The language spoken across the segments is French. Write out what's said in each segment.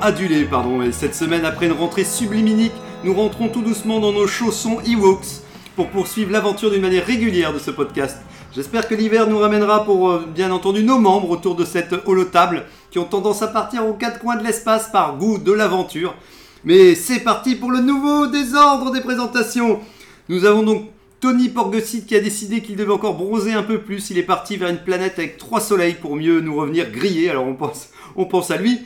adulé, pardon. Et cette semaine, après une rentrée subliminique, nous rentrons tout doucement dans nos chaussons Ewoks pour poursuivre l'aventure d'une manière régulière de ce podcast. J'espère que l'hiver nous ramènera pour, euh, bien entendu, nos membres autour de cette holotable qui ont tendance à partir aux quatre coins de l'espace par goût de l'aventure. Mais c'est parti pour le nouveau désordre des présentations. Nous avons donc Tony Porgesit qui a décidé qu'il devait encore bronzer un peu plus. Il est parti vers une planète avec trois soleils pour mieux nous revenir grillés. Alors on pense, on pense à lui.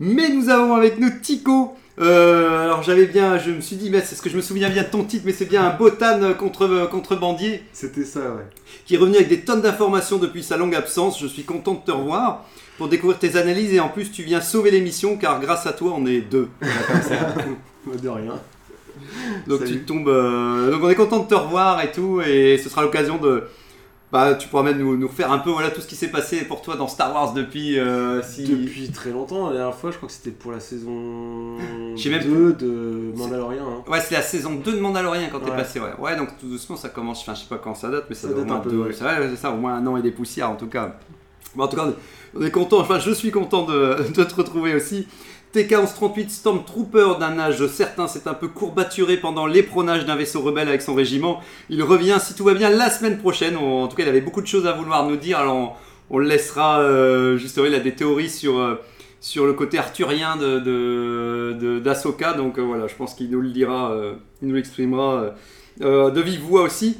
Mais nous avons avec nous Tico. Euh, alors j'avais bien, je me suis dit, mais c'est ce que je me souviens bien de ton titre, mais c'est bien un botan contre, contrebandier C'était ça, ouais. qui est revenu avec des tonnes d'informations depuis sa longue absence. Je suis content de te revoir pour découvrir tes analyses et en plus tu viens sauver l'émission car grâce à toi on est deux. De rien. Donc Salut. tu tombes. euh, donc on est content de te revoir et tout, et ce sera l'occasion de. Bah, tu pourras même nous, nous refaire un peu voilà tout ce qui s'est passé pour toi dans Star Wars depuis. euh, si... Depuis très longtemps, la dernière fois, je crois que c'était pour la saison Je sais même 2 de Mandalorian. Hein. Ouais, c'est la saison 2 de Mandalorian quand t'es Ouais. passé, ouais. Ouais, donc tout doucement ça commence. Enfin, je sais pas quand ça date, mais ça, Ça doit au date moins un peu, deux- ouais. c'est ça, au moins un an et des poussières en tout cas. Bon, en tout cas, on est content. Enfin, je suis content de, de te retrouver aussi. TK-1138 Stormtrooper d'un âge certain s'est un peu courbaturé pendant l'épronnage d'un vaisseau rebelle avec son régiment. Il revient, si tout va bien, la semaine prochaine. En tout cas, il avait beaucoup de choses à vouloir nous dire. Alors, on, le laissera. euh, justement, il a des théories sur, euh, sur le côté arthurien de, de. Donc, euh, voilà, je pense qu'il nous le dira, il nous l'exprimera de vive voix aussi.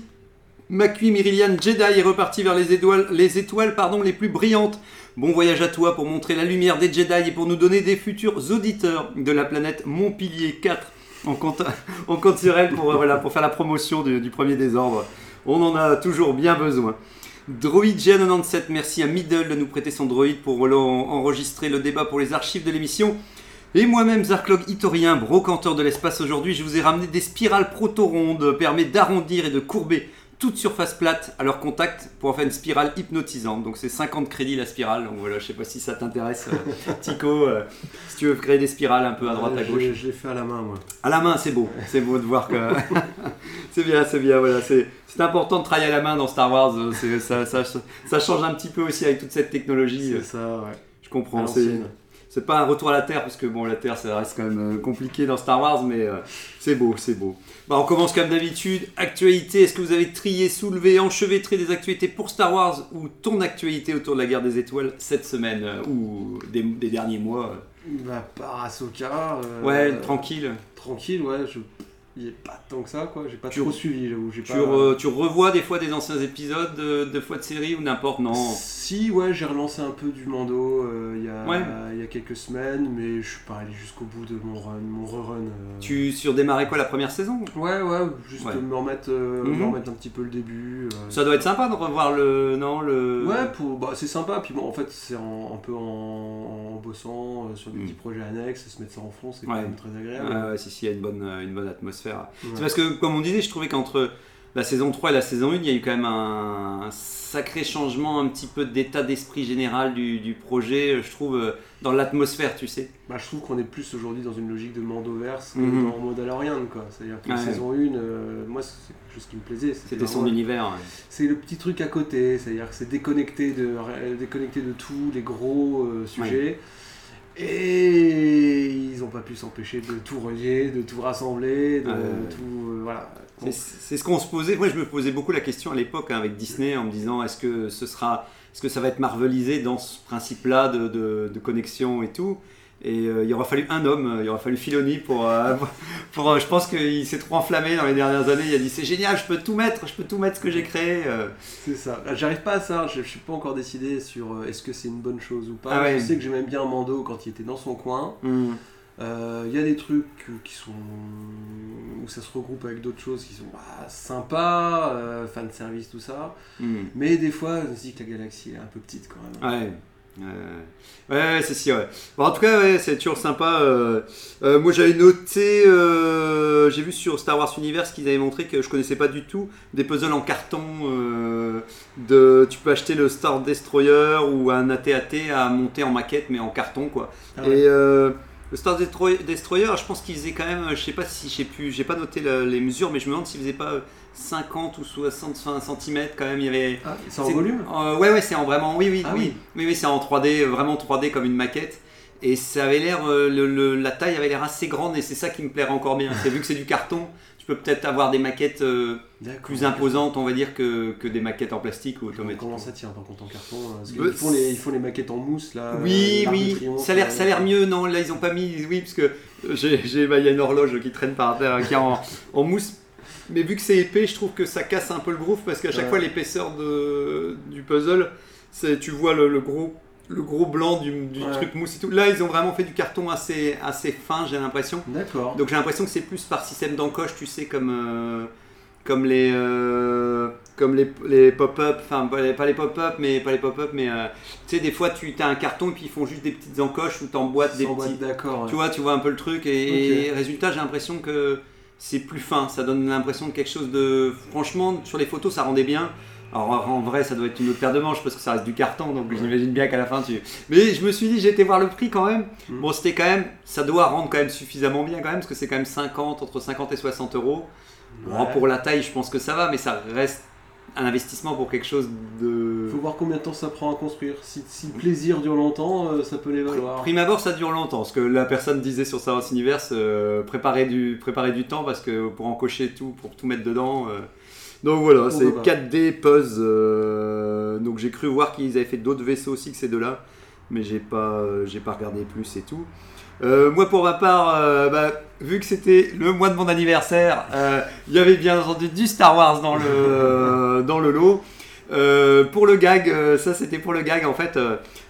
Makui Myrilian Jedi est reparti vers les étoiles, les étoiles pardon, les plus brillantes. Bon voyage à toi pour montrer la lumière des Jedi et pour nous donner des futurs auditeurs de la planète Montpilier 4. On compte, on compte sur elle pour, euh, voilà, pour faire la promotion du, du premier désordre. On en a toujours bien besoin. Droid G97, merci à Middle de nous prêter son droïde pour enregistrer le débat pour les archives de l'émission. Et moi-même, Zarklog Itorien, brocanteur de l'espace aujourd'hui, je vous ai ramené des spirales proto-rondes, permet d'arrondir et de courber toute surface plate à leur contact pour en faire une spirale hypnotisante. Donc c'est 50 crédits la spirale. Donc voilà, je sais pas si ça t'intéresse, euh, Tico, euh, si tu veux créer des spirales un peu à droite, à gauche. Je l'ai fait à la main, moi. À la main, c'est beau. C'est beau de voir que. c'est bien, c'est bien. Voilà, c'est important de travailler à la main dans Star Wars. euh, Ça, ça, ça change un petit peu aussi avec toute cette technologie. C'est ça, ouais. Je comprends. C'est c'est pas un retour à la Terre parce que bon, la Terre, ça reste quand même compliqué dans Star Wars, mais euh, c'est beau, c'est beau. Bah, on commence comme d'habitude. Actualité. Est-ce que vous avez trié, soulevé, enchevêtré des actualités pour Star Wars ou ton actualité autour de la guerre des étoiles cette semaine euh, ou des, des derniers mois euh Bah, par Ahsoka. euh, Ouais, tranquille. Tranquille, ouais. Je... Il est pas tant que ça, quoi. J'ai pas Tu- trop suivi, j'avoue. J'ai Tu, pas... re- tu revois des fois des anciens épisodes de, de fois de série ou n'importe Non. Si, ouais, j'ai relancé un peu du Mando euh, il y, a- Ouais. y a quelques semaines, mais je suis pas allé jusqu'au bout de mon run, mon rerun. euh. Tu surdémarrais quoi la première saison? Ouais, ouais, juste Ouais. me, remettre, euh, Mhm. me remettre un petit peu le début. Ça doit être sympa de revoir le. Non, le. Ouais, pour, bah, c'est sympa. Puis bon, en fait, c'est un peu en, en bossant sur des Mm. petits projets annexes, se mettre ça en fond, c'est quand Ouais. même très agréable. Ouais, si, si, il y a une bonne, une bonne atmosphère. Ouais. C'est parce que, comme on disait, je trouvais qu'entre la saison 3 et la saison 1, il y a eu quand même un, sacré changement, un petit peu d'état d'esprit général du, du projet, je trouve, euh, dans l'atmosphère, tu sais. Bah, je trouve qu'on est plus aujourd'hui dans une logique de Mandoverse que Mhm. dans Mandalorian, quoi. C'est-à-dire que la Ouais. saison 1, euh, moi, c'est quelque chose qui me plaisait. C'était son univers. ouais. C'est le petit truc à côté, c'est-à-dire que c'est déconnecté de, déconnecté de tous les gros euh, sujets. Et ils n'ont pas pu s'empêcher de tout relier, de tout rassembler, de Ouais. tout. euh, voilà. C'est- C'est ce qu'on se posait. Moi, je me posais beaucoup la question à l'époque hein, avec Disney en me disant est-ce que ce sera, est-ce que ça va être marvelisé dans ce principe-là de, de- de connexion et tout? Et euh, il aura fallu un homme, euh, il aura fallu Filoni pour. euh, pour euh, je pense qu'il s'est trop enflammé dans les dernières années. Il a dit c'est génial, je peux tout mettre, je peux tout mettre ce que j'ai créé. C'est ça. J'arrive pas à ça, je, je suis pas encore décidé sur est-ce que c'est une bonne chose ou pas. Ah ouais. Je sais que j'aimais bien Mando quand il était dans son coin. Hmm. Il y a des trucs qui sont. où ça se regroupe avec d'autres choses qui sont bah, sympas, fan service, tout ça. Hmm. Mais des fois, je me dis que la galaxie est un peu petite quand même. Ouais. Ouais, ouais, c'est si, ouais. Bon, en tout cas, ouais, c'est toujours sympa. euh, euh, moi, j'avais noté, euh, j'ai vu sur Star Wars Universe qu'ils avaient montré que je connaissais pas du tout des puzzles en carton. de, tu peux acheter le Star Destroyer ou un AT-AT à monter en maquette, mais en carton, quoi. Ah ouais. Et le Star Destroy- Destroyer, je pense qu'il faisait quand même, je sais pas si, je sais plus, j'ai pas noté la- les mesures, mais je me demande s'il faisait pas 50 ou 60 cm quand même. Il y avait. Ah, c'est en volume Euh, ouais, ouais, c'est en vraiment, oui, oui, Ah oui, oui. oui, oui, c'est en 3D, euh, vraiment 3D comme une maquette. Et ça avait l'air, euh, la taille avait l'air assez grande et c'est ça qui me plairait encore bien. C'est vu que c'est du carton, tu peux peut-être avoir des maquettes euh, plus imposantes, on va dire, que, que des maquettes en plastique ou automatiques. Comment ça tient par contre en carton hein, Parce Bah, qu'ils font les, ils font les maquettes en mousse là. Oui, oui, Triomphe, ça a l'air, ça a l'air mieux. Non, là ils ont pas mis, oui, parce que j'ai, bah, il y a une horloge qui traîne par terre, qui est en, en mousse. Mais vu que c'est épais, je trouve que ça casse un peu le groove parce qu'à chaque Ouais. fois l'épaisseur de, du puzzle, c'est, tu vois le, le gros, le gros blanc du, du Ouais. truc mousse et tout. Là, ils ont vraiment fait du carton assez, assez fin, j'ai l'impression. D'accord. Donc j'ai l'impression que c'est plus par système d'encoche, tu sais, comme, euh, comme les, euh, comme les, les pop-up, enfin pas les, pop-up, mais pas les pop-up, mais euh, tu sais, des fois tu as un carton et puis ils font juste des petites encoches où tu emboîtes des petits. D'accord. ouais. Tu vois, tu vois un peu le truc et, et résultat, j'ai l'impression que c'est plus fin, ça donne l'impression de quelque chose de. Franchement, sur les photos, ça rendait bien. Alors en vrai, ça doit être une autre paire de manches parce que ça reste du carton, donc j'imagine bien qu'à la fin tu. Mais je me suis dit, j'ai été voir le prix quand même. Mm. Bon, c'était quand même, ça doit rendre quand même suffisamment bien quand même, parce que c'est quand même 50, entre 50 et 60 euros. Bon, pour la taille, je pense que ça va, mais ça reste un investissement pour quelque chose de. Faut voir combien de temps ça prend à construire. Si, si le plaisir dure longtemps, euh, ça peut les valoir. Prime abord, ça dure longtemps. Ce que la personne disait sur Star Wars Universe, euh, préparer, du, préparer du temps parce que pour encocher tout, pour tout mettre dedans. euh. Donc voilà, c'est bah, bah. 4D Puzz. donc j'ai cru voir qu'ils avaient fait d'autres vaisseaux aussi que ces deux-là, mais j'ai pas, j'ai pas regardé plus et tout. Euh, moi pour ma part, euh, bah, vu que c'était le mois de mon anniversaire, euh, il y avait bien entendu du Star Wars dans le, dans le lot. Pour le gag, ça c'était pour le gag en fait.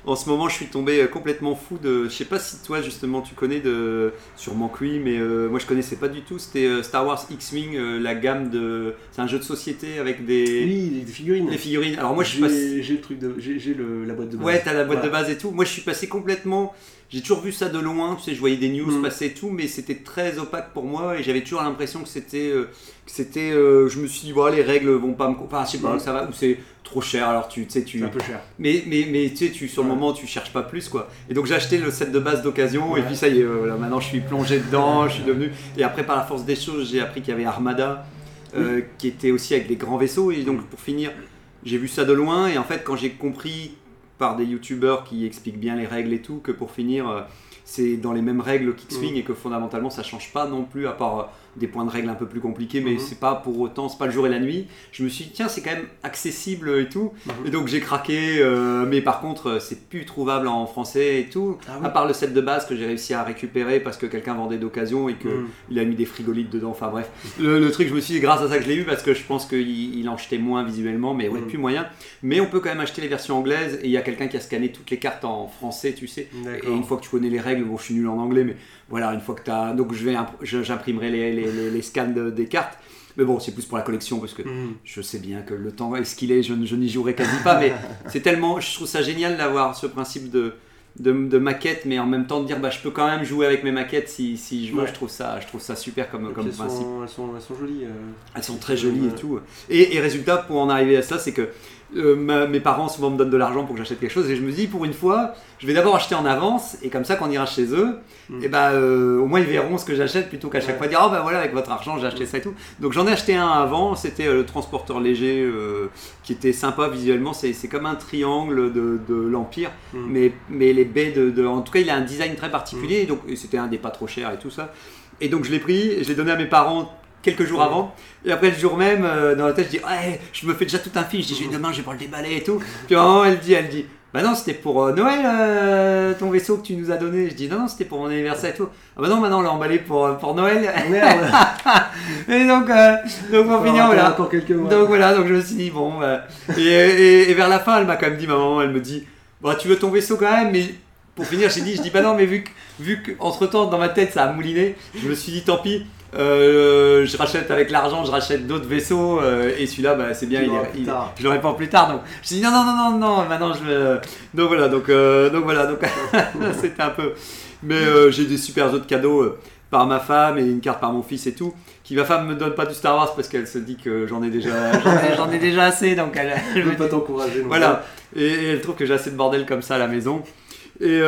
en ce moment, je suis tombé complètement fou de. Je sais pas si toi justement tu connais de. Sûrement que oui, mais moi je connaissais pas du tout. C'était Star Wars X-Wing, la gamme de. C'est un jeu de société avec des. Oui, les figurines. Les figurines. Alors moi je suis J'ai- passé. J'ai le truc de. J'ai la boîte de base. Ouais, t'as la boîte de base et tout. Moi, je suis passé complètement. J'ai toujours vu ça de loin. Tu sais, je voyais des news Mm. passer et tout, mais c'était très opaque pour moi et j'avais toujours l'impression que c'était, euh, que c'était. euh, je me suis dit, bon, les règles vont pas me. Enfin, je sais pas, Mm. ça va ou c'est trop cher. Alors tu, tu sais, tu. Un peu cher. Mais, mais, mais tu sais, tu, sur le Ouais. moment, tu cherches pas plus quoi. Et donc j'ai acheté le set de base d'occasion et puis ça y est, euh, voilà, maintenant je suis plongé dedans, je suis devenu. Et après, par la force des choses, j'ai appris qu'il y avait Armada qui était aussi avec des grands vaisseaux. Et donc pour finir, j'ai vu ça de loin et en fait, quand j'ai compris par des youtubeurs qui expliquent bien les règles et tout, que pour finir, euh, c'est dans les mêmes règles qu'X-Wing et que fondamentalement ça change pas non plus, à part euh, des points de règles un peu plus compliqués, mais Mhm. c'est pas pour autant, c'est pas le jour et la nuit. Je me suis dit, tiens, c'est quand même accessible et tout. Mhm. Et donc j'ai craqué, euh, mais par contre, euh, c'est plus trouvable en français et tout. Ah oui. À part le set de base que j'ai réussi à récupérer parce que quelqu'un vendait d'occasion et que Mm. il a mis des frigolites dedans. Enfin bref, le, le truc, je me suis dit, grâce à ça que je l'ai eu parce que je pense qu'il il en jetait moins visuellement, mais ouais, plus moyen. Mais on peut quand même acheter les versions anglaises et il y a quelqu'un qui a scanné toutes les cartes en français, tu sais. Et une fois que tu connais les règles, bon, je suis nul en anglais, mais voilà, une fois que tu as. Donc j'imprimerai les, les, les- les scans de- des cartes. Mais bon, c'est plus pour la collection parce que Mhm. je sais bien que le temps est ce qu'il est, je, je n'y jouerai quasi pas, mais c'est tellement. Je trouve ça génial d'avoir ce principe de, de, de maquette, mais en même temps de dire bah, je peux quand même jouer avec mes maquettes si, si je veux. Ouais. Je, trouve ça, je trouve ça super comme, comme elles, principe. sont, elles, sont, elles sont jolies. euh. Elles sont très jolies et tout. Et, et résultat, pour en arriver à ça, c'est que euh, ma- mes parents souvent me donnent de l'argent pour que j'achète quelque chose et je me dis pour une fois, je vais d'abord acheter en avance et comme ça quand on ira chez eux, Mm. et bah euh, au moins ils verront ce que j'achète plutôt qu'à chaque Ouais. fois dire oh bah voilà avec votre argent j'ai acheté ça et tout. Donc j'en ai acheté un avant, c'était euh, le transporteur léger qui était sympa visuellement, c'est comme un triangle de, de l'Empire, Mm. mais, mais les baies de, de- En tout cas il a un design très particulier, donc c'était un des pas trop chers et tout ça. Et donc je l'ai pris, et je l'ai donné à mes parents quelques jours avant. Et après le jour même, euh, dans la tête, je dis ouais, je me fais déjà tout un film. Je dis je vais demain, je vais pas le déballer et tout. Puis à un moment, elle dit, elle dit bah non, c'était pour euh, Noël euh, ton vaisseau que tu nous as donné. Je dis non, non, c'était pour mon anniversaire et tout. Ah bah non, maintenant on l'a emballé pour, pour Noël. Merde et donc, donc finir, attendre voilà. encore quelques mois. Donc voilà, donc je me suis dit, bon, bah, et, et- et vers la fin, elle m'a quand même dit, ma maman, elle me dit, bah tu veux ton vaisseau quand même, mais pour finir, j'ai dit, je dis, bah non, mais vu que, vu que entre temps, dans ma tête, ça a mouliné, je me suis dit, tant pis, euh, je rachète avec l'argent, je rachète d'autres vaisseaux euh, et celui-là, bah, c'est bien, il, il- tard. je l'aurai pas plus tard. Donc je dis non, non, non, non, non, maintenant je me. Donc voilà, donc, euh, donc voilà, donc c'était un peu. Mais euh, j'ai des super autres cadeaux euh, par ma femme et une carte par mon fils et tout. Qui ma femme me donne pas du Star Wars parce qu'elle se dit que j'en ai déjà, j'en ai, ai déjà assez, donc elle. Je elle veux pas t'encourager. voilà. Et, et elle trouve que j'ai assez de bordel comme ça à la maison. Et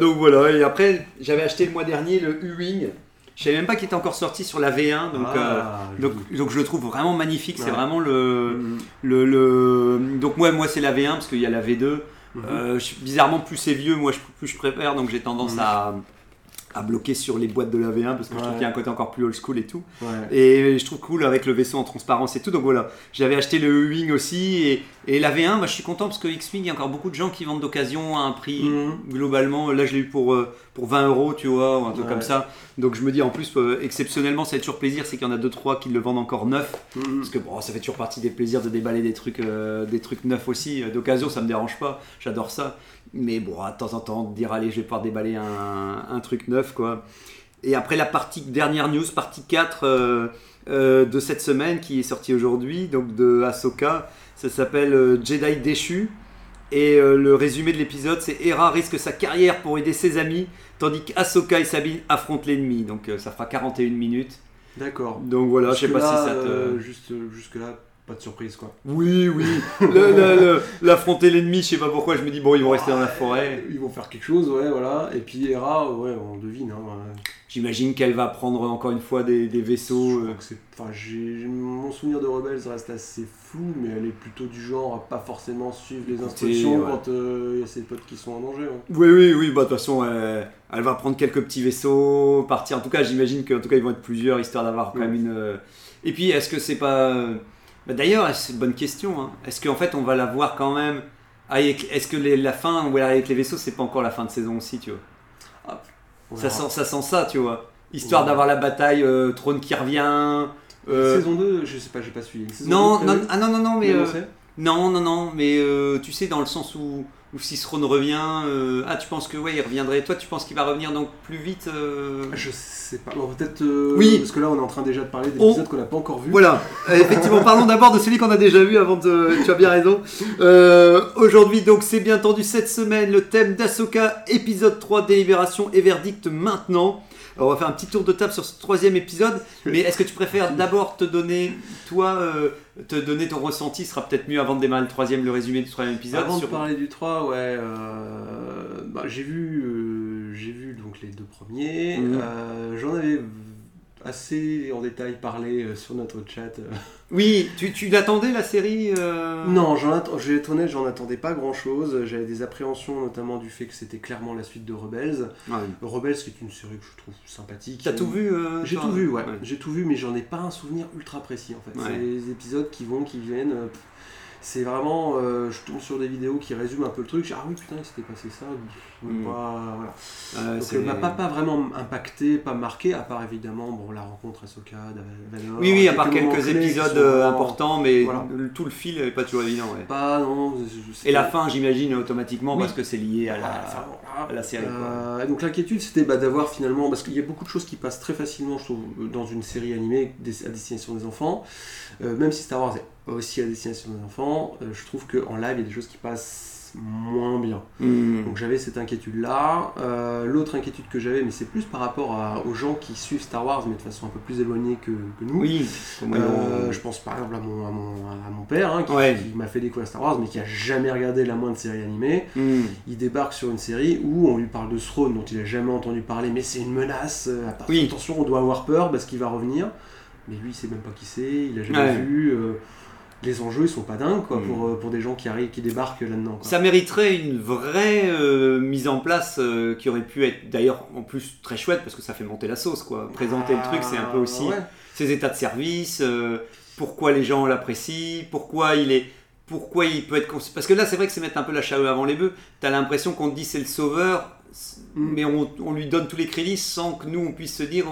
donc voilà. Et après, j'avais acheté le mois dernier le U-Wing. Je savais même pas qu'il était encore sorti sur la V1. Donc, Ah, euh, donc, je le trouve vraiment magnifique. C'est vraiment le, Mhm. le, le- Donc moi, moi c'est la V1 parce qu'il y a la V2. Mhm. Euh, je- bizarrement, plus c'est vieux, moi je, plus je préfère. Donc j'ai tendance Mhm. à, à bloquer sur les boîtes de la V1 parce que je trouve qu'il y a un côté encore plus old school et tout. Ouais. Et je trouve cool avec le vaisseau en transparence et tout. Donc voilà, j'avais acheté le U-Wing aussi. Et, et la V1, bah, je suis content parce que X-Wing, il y a encore beaucoup de gens qui vendent d'occasion à un prix Mhm. globalement. Là, je l'ai eu pour, euh, pour 20 euros, tu vois, ou un truc Ouais. comme ça. Donc je me dis en plus, euh, exceptionnellement, ça fait toujours plaisir, c'est qu'il y en a 2-3 qui le vendent encore neuf. Mhm. Parce que bon, ça fait toujours partie des plaisirs de déballer des trucs, euh, des trucs neufs aussi. D'occasion, ça me dérange pas, j'adore ça. Mais bon, de temps en temps, dire allez, je vais pouvoir déballer un, un truc neuf, quoi. Et après la partie dernière news, partie 4 euh, euh, de cette semaine qui est sortie aujourd'hui, donc de Ahsoka, ça s'appelle euh, Jedi déchu. Et le résumé de l'épisode, c'est Hera risque sa carrière pour aider ses amis, tandis qu'Ahsoka et Sabine affrontent l'ennemi. Donc ça fera 41 minutes. D'accord. Donc voilà, je sais pas si ça te. juste, jusque là, pas de surprise quoi. Oui, oui. Le- le- le- L'affronter l'ennemi, je sais pas pourquoi, je me dis, bon, ils vont rester dans la forêt. Ils vont faire quelque chose, ouais, voilà. Et puis Hera, ouais, on devine. Hein, ouais. J'imagine qu'elle va prendre encore une fois des, des Je vaisseaux. crois euh, Enfin, mon souvenir de Rebels reste assez flou, mais elle est plutôt du genre à pas forcément suivre les instructions ouais. quand euh, il y a ses potes qui sont en danger. hein. Oui, oui, oui, bah de toute façon, elle, elle va prendre quelques petits vaisseaux, partir. En tout cas, j'imagine qu'en tout cas, ils vont être plusieurs, histoire d'avoir quand même une. euh, Et puis, est-ce que c'est pas. Bah, D'ailleurs, c'est une bonne question. hein. Est-ce qu'en fait, on va la voir quand même. avec- Est-ce que les- la fin où elle arrive avec les vaisseaux, c'est pas encore la fin de saison aussi, tu vois? On ça sent, ça sent ça, tu vois. Histoire Ouais. d'avoir la bataille, euh, trône qui revient. euh, Saison 2, je sais pas, j'ai pas suivi. Saison Non, 2 non, ah non, non, non, mais. Mais euh, Non, non, non, mais euh, tu sais, dans le sens où, où si Throne revient, euh, ah, tu penses que ouais, il reviendrait. Toi, tu penses qu'il va revenir donc plus vite euh, Je sais pas. Bon, peut-être. euh, Oui. Parce que là, on est en train déjà de parler On- d'épisodes qu'on n'a pas encore vus. Voilà, Euh, effectivement, parlons d'abord de celui qu'on a déjà vu avant de. Tu as bien raison. Euh, Aujourd'hui, donc, c'est bien entendu cette semaine le thème d'Asoka, épisode 3, délibération et verdict maintenant. Alors, on va faire un petit tour de table sur ce troisième épisode, mais est-ce que tu préfères d'abord te donner, toi, euh, te donner ton ressenti, ce sera peut-être mieux avant de démarrer le troisième, le résumé du troisième épisode. Avant sur- de parler du 3, ouais, euh, bah, j'ai vu, euh, j'ai vu donc les deux premiers. Mhm. J'en avais assez en détail parlé euh, sur notre chat. Oui, tu, tu l'attendais la série euh? Non, je vais être honnête, j'en attendais pas grand chose. J'avais des appréhensions, notamment du fait que c'était clairement la suite de Rebels. Ouais. Rebels, qui est une série que je trouve sympathique. T'as tout vu euh, J'ai tout vu, ouais. J'ai tout vu, mais j'en ai pas un souvenir ultra précis en fait. Ouais. C'est des épisodes qui vont, qui viennent. euh, pff, C'est vraiment, euh, je tombe sur des vidéos qui résument un peu le truc. Je dis, ah oui, putain, il s'était passé ça. pff, Mm. pas- voilà. Euh, Donc, c'est- euh, m'a pas, pas vraiment impacté, pas marqué, à part évidemment bon, la rencontre Ahsoka, Valor. Oui, oui, à part quelques épisodes sont euh, importants, mais Voilà. tout le fil n'est pas toujours évident. ouais. Pas, non. je- je- Et la fin, j'imagine, automatiquement, Oui. parce que c'est lié à la, Ah, enfin, voilà. à la série. Euh, donc l'inquiétude c'était bah, d'avoir finalement, parce qu'il y a beaucoup de choses qui passent très facilement je trouve dans une série animée à destination des enfants, même si Star Wars est aussi à destination des enfants, euh, je trouve qu'en live il y a des choses qui passent moins bien. Hmm. Donc j'avais cette inquiétude là. L'autre inquiétude que j'avais, mais c'est plus par rapport à- aux gens qui suivent Star Wars mais de façon un peu plus éloignée que, que nous. Oui, Euh, je pense par exemple à mon, à mon, à mon père hein, qui, Ouais. qui m'a fait découvrir Star Wars mais qui a jamais regardé la moindre série animée Hmm. il débarque sur une série où on lui parle de Throne dont il a jamais entendu parler, mais c'est une menace. euh, attention, Oui. attention, on doit avoir peur parce qu'il va revenir. Mais lui, il sait même pas qui c'est, il a jamais Ouais. vu. Les enjeux, ils sont pas dingues quoi, pour, euh, pour des gens qui arrivent, qui débarquent là-dedans. Ça mériterait une vraie euh, mise en place euh, qui aurait pu être d'ailleurs en plus très chouette parce que ça fait monter la sauce quoi. Présenter le truc, c'est un peu aussi Ah, ouais. ses états de service, euh, pourquoi les gens l'apprécient, pourquoi il est, pourquoi il peut être parce que là c'est vrai que c'est mettre un peu la charrue avant les bœufs. T'as l'impression qu'on te dit c'est le sauveur, c- Mm. mais on, on lui donne tous les crédits sans que nous on puisse se dire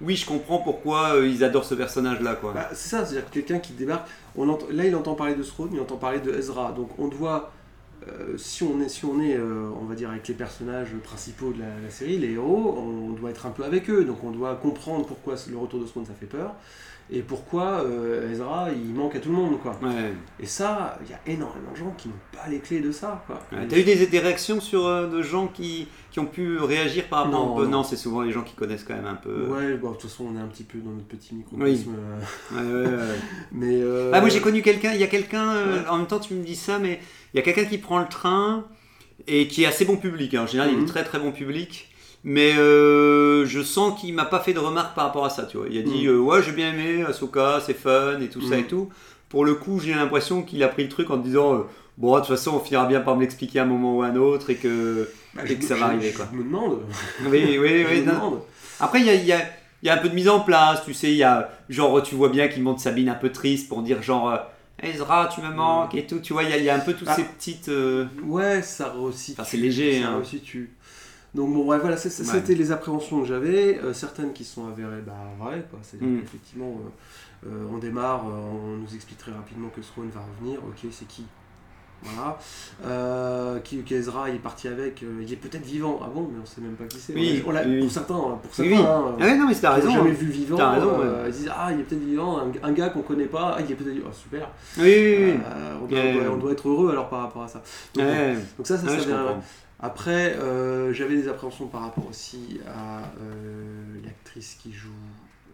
oui je comprends pourquoi euh, ils adorent ce personnage là quoi. Bah, c'est ça, c'est-à-dire que quelqu'un qui débarque, là il entend parler de Throne, il entend parler de Ezra, donc on doit euh, si on est, si on, est euh, on va dire, avec les personnages principaux de la, série, les héros, on doit être un peu avec eux. Donc on doit comprendre pourquoi le retour de Spawn ça fait peur et pourquoi euh, Ezra il manque à tout le monde quoi. Ouais. Et ça, il y a énormément de gens qui n'ont pas les clés de ça quoi. Ouais, T'as eu des, des réactions sur euh, de gens qui, qui ont pu réagir par rapport Non, au- non. Non, c'est souvent les gens qui connaissent quand même un peu. Ouais, bon, de toute façon on est un petit peu dans notre petit microcosme. euh, Ouais, ouais, ouais. mais euh, Ah, moi j'ai connu quelqu'un, il y a quelqu'un, euh, en même temps tu me dis ça, mais il y a quelqu'un qui prend le train et qui est assez bon public. hein. En général, il Mhm. est très très bon public. Mais euh, je sens qu'il m'a pas fait de remarques par rapport à ça, tu vois. Il a dit Mhm. euh, ouais j'ai bien aimé Ahsoka, c'est fun et tout ça Mhm. et tout. Pour le coup, j'ai l'impression qu'il a pris le truc en disant euh, bon de toute façon on finira bien par me l'expliquer à un moment ou à un autre et que bah, et que ça va arriver, quoi. Je me demande. oui oui oui. je me non. demande. Après, il y a, y, a, y a un peu de mise en place, tu sais, il y a, genre, tu vois bien qu'il monte Sabine un peu triste pour dire, genre, Ezra, tu me manques et tout, tu vois, il y a, il y a un peu toutes Ah. ces petites... euh, Ouais, ça resitue. Enfin, c'est léger, Ça hein. resitue. Donc bon, ouais, voilà, Ouais. c'était les appréhensions que j'avais, euh, certaines qui sont avérées bah, vraies, quoi. C'est-à-dire Mm. qu'effectivement, euh, euh, on démarre, on nous explique très rapidement que Swan va revenir, ok, c'est qui? Voilà. Euh, qui, qu'Ezra il est parti avec, euh, il est peut-être vivant. Ah bon, mais on sait même pas qui c'est. Oui, On oui. Pour certains, pour Oui, certains, oui. hein, Ah ouais, non, mais t'as raison. jamais hein. vu vivant, T'as raison, euh, ils disent ah il est peut-être vivant, un, un gars qu'on connaît pas, ah il est peut-être vivant, Ah, super. Oui, oui, oui. On, doit, on être heureux alors par rapport à ça. Donc, ça, ça s'avère- comprends. Après, euh, j'avais des appréhensions par rapport aussi à euh, l'actrice qui joue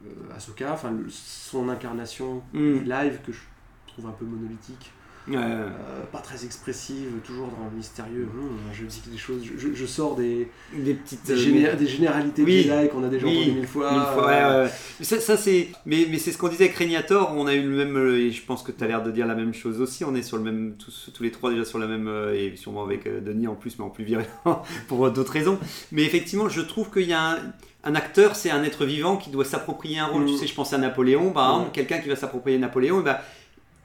euh, Ahsoka, enfin son incarnation Mm. live que je trouve un peu monolithique, Ouais, euh, pas très expressive, toujours dans le mystérieux. Hum, je dis des choses, je, sors des, Des petites... des, euh, géné- des généralités Oui. Jedi qu'on a déjà Oui. entendues mille fois. Mille fois, euh, ouais, ouais. Mais ça, ça, c'est, mais, mais c'est ce qu'on disait avec Régnator, on a eu le même, et je pense que tu as l'air de dire la même chose aussi, on est sur le même, tous, tous les trois déjà sur la même, et sûrement avec Denis en plus, mais en plus virulent, pour d'autres raisons. Mais effectivement, je trouve qu'il y a un, un acteur, c'est un être vivant qui doit s'approprier un rôle. Tu sais, je pense à Napoléon, par Mm. exemple, quelqu'un qui va s'approprier Napoléon, et ben,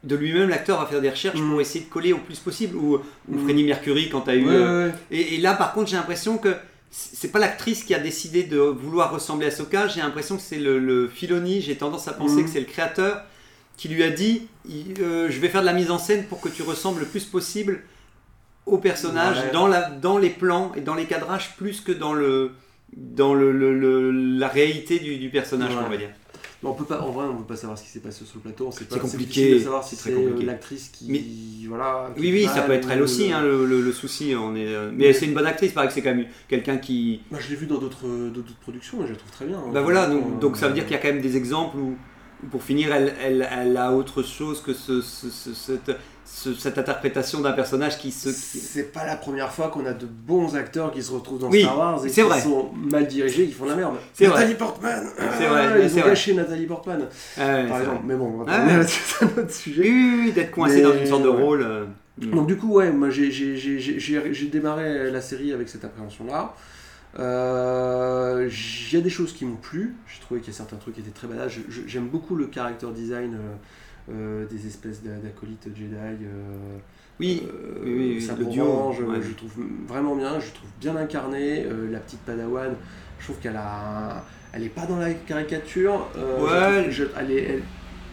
de lui-même, l'acteur va faire des recherches Mm. pour essayer de coller au plus possible. Ou, ou Mm. Freddie Mercury, quand tu as eu... ouais, euh, ouais, et, et là, par contre, j'ai l'impression que c'est pas l'actrice qui a décidé de vouloir ressembler à Soka. J'ai l'impression que c'est le, le Filoni. J'ai tendance à penser Mhm. que c'est le créateur qui lui a dit euh, Je vais faire de la mise en scène pour que tu ressembles le plus possible au personnage Ouais. dans, la, dans les plans et dans les cadrages plus que dans le dans le, le- le- la réalité du, du personnage, Ouais. on va dire. On peut pas, en vrai, on peut pas savoir ce qui s'est passé sur le plateau. C'est compliqué, de savoir si c'est euh, l'actrice qui, Mais- voilà. qui Oui, oui, ça peut être elle aussi, le- hein, le, le- le souci. On est, euh, mais c'est une bonne actrice, pareil que c'est quand même quelqu'un qui, Bah, je l'ai vu dans d'autres productions et je la trouve très bien. Bah voilà, donc, Euh, donc ça veut dire qu'il y a quand même des exemples où, où pour finir, elle, elle, elle a autre chose que ce, ce- ce- cette, ce- cette interprétation d'un personnage qui se... C'est pas la première fois qu'on a de bons acteurs qui se retrouvent dans Oui, Star Wars et qui vrai. sont mal dirigés, qui font la merde. C'est Nathalie Portman C'est vrai, Ah, Ils ont vrai. gâché Nathalie Portman, c'est par exemple. Mais bon, Ah c'est un autre sujet. Oui, oui, oui, d'être coincé Mais- dans une sorte de ouais. rôle. euh, mm. Donc du coup, ouais, moi j'ai- j'ai j'ai- j'ai- j'ai- j'ai démarré la série avec cette appréhension-là. Euh, Il y a des choses qui m'ont plu. J'ai trouvé qu'il y a certains trucs qui étaient très badass. J'aime beaucoup le character design euh, euh, des espèces d'a- d'acolytes Jedi. euh, Oui, euh, oui, oui, oui, Sabre le duo, ouais. je trouve vraiment bien, je trouve bien incarné. Euh, la petite Padawan, je trouve qu'elle a, un- elle est pas dans la caricature. euh, Ouais. je trouve que je- elle est, elle-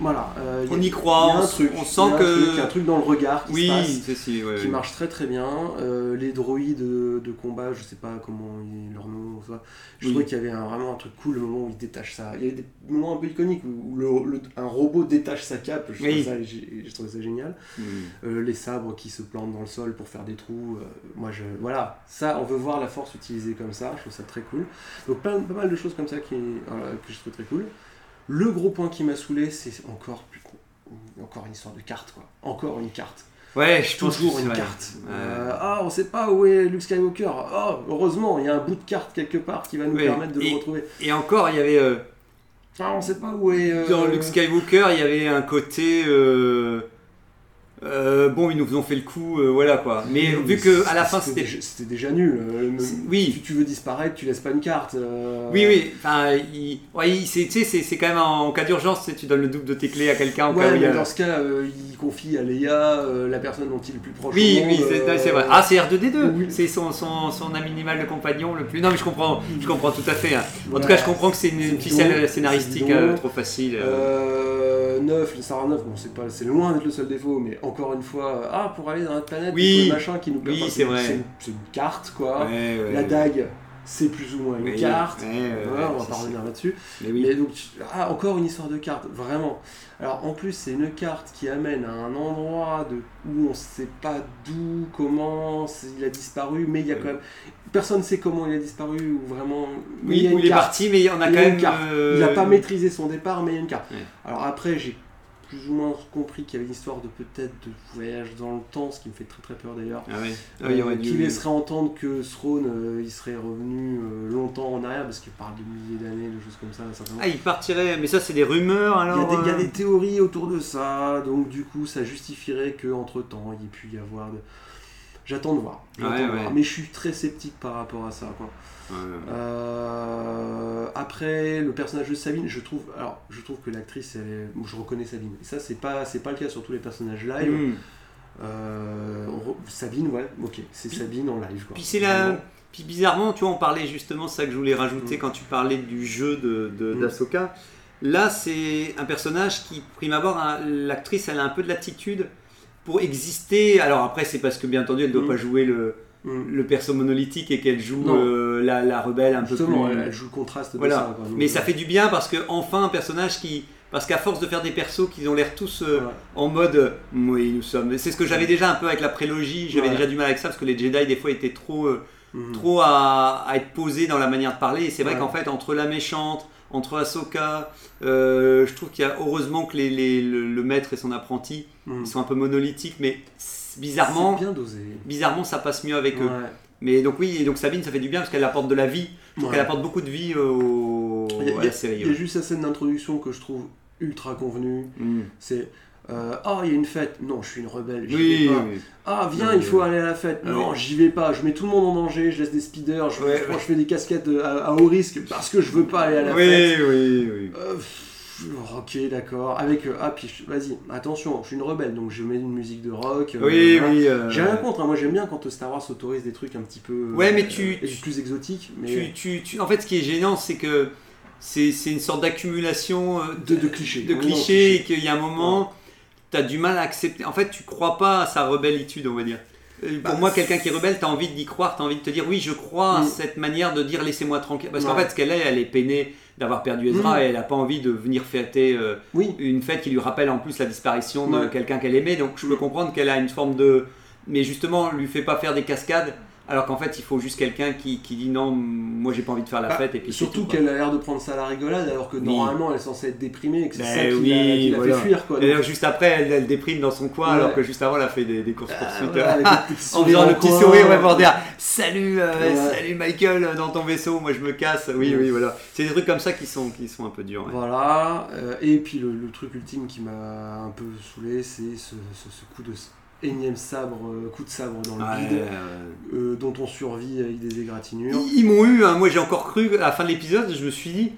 voilà. euh, On y a- y croit, y a un on- truc, on y a sent un que- truc, il y a un truc dans le regard qui se oui, passe c'est si, ouais, qui marche très très bien. Euh, les droïdes de, de combat, je sais pas comment ils- leur nom, ça. je Oui. trouvais qu'il y avait un- vraiment un truc cool le moment où ils détachent ça. Il y a des moments un peu iconiques où, le- le- un robot détache sa cape, je trouvais ça, j'ai- trouvé ça génial. Euh, les sabres qui se plantent dans le sol pour faire des trous, euh, moi je. Voilà, ça on veut voir la force utilisée comme ça, je trouve ça très cool. Donc pas, pas mal de choses comme ça qui, que je trouve très cool. Le gros point qui m'a saoulé, c'est encore, putain, encore une histoire de carte quoi. Encore une carte Ouais, je pense toujours une carte. Euh, ah, on sait pas où est Luke Skywalker. Oh, heureusement, il y a un bout de carte quelque part qui va nous Ouais, permettre de et- le retrouver. Et encore, il y avait... euh, Ah, on sait pas où est. euh, Dans Luke Skywalker, il y avait un côté. Euh, bon, ils nous ont fait le coup, euh, voilà quoi. Mais vu que à la fin c'était. déjà- C'était déjà nul. euh, oui. Si tu veux disparaître, tu laisses pas une carte. euh, Oui, oui, enfin, il, ouais, il- c'est, tu sais, c'est, quand même en, en cas d'urgence, tu, donnes le double de tes clés à quelqu'un en cas Ouais, mais a. dans ce cas, il confie à euh, la personne dont il est le plus proche. Oui, oui, c'est, vrai. Ah, c'est R2D2, oui. c'est son, son, son animal de compagnon le plus. Non, mais je comprends, je comprends tout à fait. hein. En tout cas, je comprends que c'est une, ficelle scénaristique trop facile. euh. Euh, Euh, 9, le Star 9, bon, c'est pas, c'est loin d'être le seul défaut, mais encore une fois, euh, ah, pour aller dans notre planète, Oui. il faut le machin qui nous plaît Oui, c'est vrai. C'est une, carte, quoi. Ouais, ouais, La dague, c'est plus ou moins une carte. Voilà, on va pas revenir là-dessus. Mais oui. Mais donc, ah, encore une histoire de carte, vraiment. Alors, en plus, c'est une carte qui amène à un endroit de, où on sait pas d'où, comment il a disparu, mais il y a quand même. Personne ne sait comment il a disparu, ou vraiment. Oui, y a où une il est parti, mais on a Il quand une même. carte. euh, Il n'a pas maîtrisé son départ, mais il y a une carte. Alors après, j'ai plus ou moins compris qu'il y avait une histoire de peut-être de voyage dans le temps, ce qui me fait très très peur d'ailleurs. Ah ouais. Ah oui, il y aurait Euh, dû- qui laisserait entendre que Throne euh, il serait revenu euh, longtemps en arrière parce qu'il parle de milliers d'années, de choses comme ça. certainement. Ah, il partirait, mais ça, c'est des rumeurs il, y a alors. des, il y a des théories autour de ça, donc du coup ça justifierait que entre temps il y ait pu y avoir de. J'attends de voir. Ouais. Mais je suis très sceptique par rapport à ça. Quoi. ouais, ouais. Euh, après, le personnage de Sabine, je trouve, alors, je trouve que l'actrice, je reconnais Sabine. Et ça, c'est pas, c'est pas le cas sur tous les personnages live. Hmm. Euh, re- Sabine, ouais, ok, c'est Sabine en live. Quoi. Puis c'est la. Puis bizarrement, tu vois, on parlait justement, ça que je voulais rajouter Mm. quand tu parlais du jeu de, de- Mm. d'Ahsoka. Là, c'est un personnage qui, prime abord, a- l'actrice, elle a un peu de l'attitude pour exister. Alors après, c'est parce que, bien entendu, elle ne doit Mm. pas jouer le, Mm. le perso monolithique et qu'elle joue euh, la, la rebelle un peu plus. elle, elle joue le contraste Voilà. de ça. quoi. Donc, Mais ça euh, fait du bien parce que enfin un personnage qui. Parce qu'à force de faire des persos qui ont l'air tous euh, en mode euh, oui nous sommes. C'est ce que j'avais déjà un peu avec la prélogie. J'avais déjà du mal avec ça parce que les Jedi des fois étaient trop trop à, à être posés dans la manière de parler. Et c'est vrai qu'en fait entre la méchante, entre Ahsoka, euh, je trouve qu'il y a heureusement que les, les- le, le maître et son apprenti ils sont un peu monolithiques, mais bizarrement C'est bien dosé. bizarrement ça passe mieux avec eux. Mais donc oui et donc Sabine ça fait du bien parce qu'elle apporte de la vie. Je trouve Ouais. qu'elle apporte beaucoup de vie au, a, à la série. il y a ouais. juste la scène d'introduction que je trouve ultra convenue. Mm. C'est euh, ah il y a une fête. Non, je suis une rebelle. j'y Oui, vais pas. oui. Ah viens, Non, il faut aller à la fête. Non, j'y vais pas. Je mets tout le monde en danger. Je laisse des speeders. Je, Ouais, je- ouais. je fais des cascades de- à, à haut risque parce que je veux pas aller à la fête. oui, oui. Euh, pff, ok, d'accord. Avec euh, ah puis vas-y, attention, je suis une rebelle donc je mets une musique de rock. euh, Oui, voilà. oui. euh, J'ai rien contre. hein. Moi j'aime bien quand Star Wars autorise des trucs un petit peu. Ouais, mais euh, tu- plus exotiques. Mais tu, tu, tu- en fait, ce qui est gênant, c'est que c'est une sorte d'accumulation euh, de, de clichés. de clichés et qu'il y a un moment, tu as du mal à accepter. En fait, tu crois pas à sa rebellitude, on va dire. Euh, Pour Bah, moi, quelqu'un qui est rebelle, tu as envie d'y croire, tu as envie de te dire oui, je crois à Mm. cette manière de dire laissez-moi tranquille. Parce qu'en fait, ce qu'elle est, elle est peinée d'avoir perdu Ezra Mm. et elle n'a pas envie de venir fêter euh, Oui. une fête qui lui rappelle en plus la disparition de quelqu'un qu'elle aimait. Donc je peux Mm. comprendre qu'elle a une forme de. Mais justement, lui fait pas faire des cascades. Alors qu'en fait, il faut juste quelqu'un qui, qui dit non, moi j'ai pas envie de faire la Bah, fête. Et puis Surtout qu'elle a l'air de prendre ça à la rigolade alors que Oui. normalement elle est censée être déprimée et que c'est Ben ça qui oui, l'a voilà. fait fuir quoi. Et juste après, elle, elle déprime dans son coin, Ouais. alors que juste avant, elle a fait des, des courses ah, poursuites. voilà, petits en faisant le petit sourire, ouais, pour dire salut, euh, Ouais. salut Michael euh, dans ton vaisseau, moi je me casse. Oui, oui, voilà. C'est des trucs comme ça qui sont, qui sont un peu durs. ouais. Voilà, euh, et puis le, le truc ultime qui m'a un peu saoulé, c'est ce, ce- ce coup de énième sabre, euh, coup de sabre dans le Ouais, euh, dont on survit avec des égratignures. Ils, ils m'ont eu, hein. moi j'ai encore cru, à la fin de l'épisode, je me suis dit,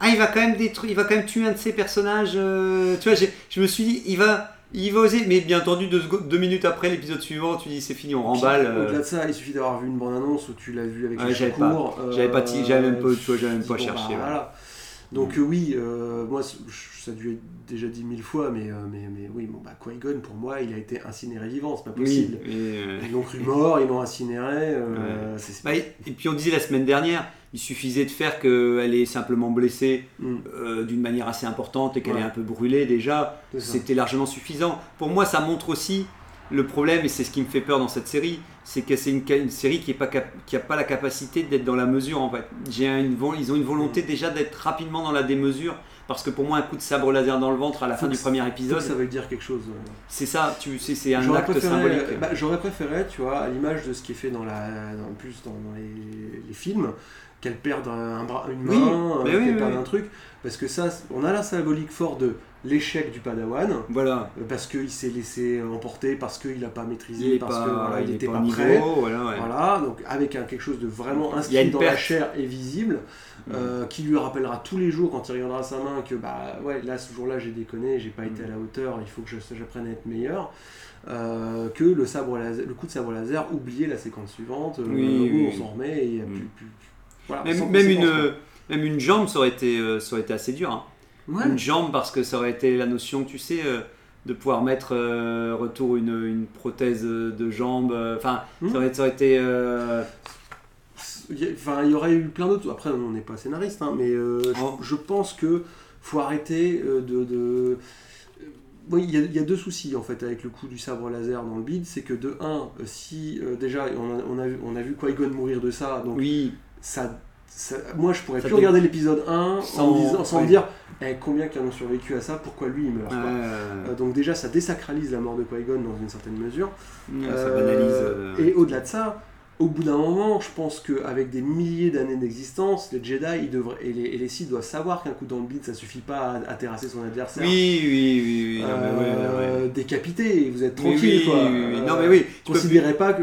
ah, il va quand même détruire, il va quand même tuer un de ses personnages. euh, tu vois, je me suis dit, il va. Il va oser, mais bien entendu, deux, minutes après l'épisode suivant, tu dis c'est fini, on remballe. Euh, Au-delà de ça, il suffit d'avoir vu une bande-annonce où tu l'as vu avec Ouais, les j'avais secours. j'avais pas j'avais même pas- j'avais même pas cherché, bah, voilà. Donc euh, oui, euh, moi ça a dû être déjà dit mille fois, mais, euh, mais, mais oui, bon, bah, Qui-Gon, pour moi, il a été incinéré vivant, c'est pas oui, possible. et, euh, Ils l'ont cru mort, ils l'ont incinéré. euh, Bah, et et puis on disait la semaine dernière, il suffisait de faire qu'elle est simplement blessée Mm, d'une manière assez importante et qu'elle Ouais. est un peu brûlée déjà. C'était largement suffisant. Pour moi, ça montre aussi le problème, et c'est ce qui me fait peur dans cette série, c'est que c'est une, série qui n'a pas, cap- qui a pas la capacité d'être dans la mesure en fait. J'ai une, ils ont une volonté Mm. déjà d'être rapidement dans la démesure, parce que pour moi, un coup de sabre laser dans le ventre à la fin du premier épisode, ça veuille dire quelque chose. euh. c'est ça, tu sais, c'est un acte préféré, symbolique. euh, bah, J'aurais préféré, tu vois, à l'image de ce qui est fait dans la, dans, plus dans, dans les, les films, qu'elle perde un bras, une main, Oui, euh, qu'elle oui, perde un truc, parce que ça, on a la symbolique forte de l'échec du Padawan, Voilà. euh, parce qu'il s'est laissé emporter, parce qu'il n'a pas maîtrisé, Il parce pas, que voilà, il est n'était pas pas, au niveau, prêt. voilà, ouais. Voilà, donc avec un, quelque chose de vraiment inscrit dans la chair et visible, Mm. euh, qui lui rappellera tous les jours quand il regardera sa main que bah ouais là ce jour-là j'ai déconné, j'ai pas été Mm. à la hauteur, il faut que j'apprenne à être meilleur. Euh, que le sabre laser, le coup de sabre laser, oublier la séquence suivante euh, Oui, où oui, on s'en remet et il y a Mm. plus, plus- voilà, Même, une. Même une jambe, ça aurait été, euh, ça aurait été assez dur. hein. Ouais. une jambe parce que ça aurait été la notion, tu sais, euh, de pouvoir mettre euh, retour une, une prothèse de jambe. euh, Enfin, Hmm. ça, aurait, ça aurait été. Il y a- Enfin, il y aurait eu plein d'autres. Après, on n'est pas scénariste, hein, mais je- Oh. je, pense que faut arrêter de. de- Oui, il y, a- il y a deux soucis en fait avec le coup du sabre laser dans le bid, c'est que de un, euh, si euh, déjà on a, on a vu, on a vu Qui-Gon mourir de ça, donc oui, ça, ça- moi je pourrais Ça plus dé- regarder l'épisode 1 Sans- me disant- sans me ouais. dire eh, combien qui en ont survécu à ça, pourquoi lui il meurt. quoi. euh, Euh, donc déjà ça désacralise la mort de Qui-Gon dans une certaine mesure. ça Euh, banalise. euh, Et au-delà de ça, au bout d'un moment, je pense qu'avec des milliers d'années d'existence, les Jedi ils devraient, et, les, et les Sith doivent savoir qu'un coup dans le bide, ça suffit pas à, à terrasser son adversaire. Oui, oui, oui, oui. non, mais ouais, Euh. Décapité, vous êtes tranquille. quoi. Euh, Non, mais oui. peux Considérez pas que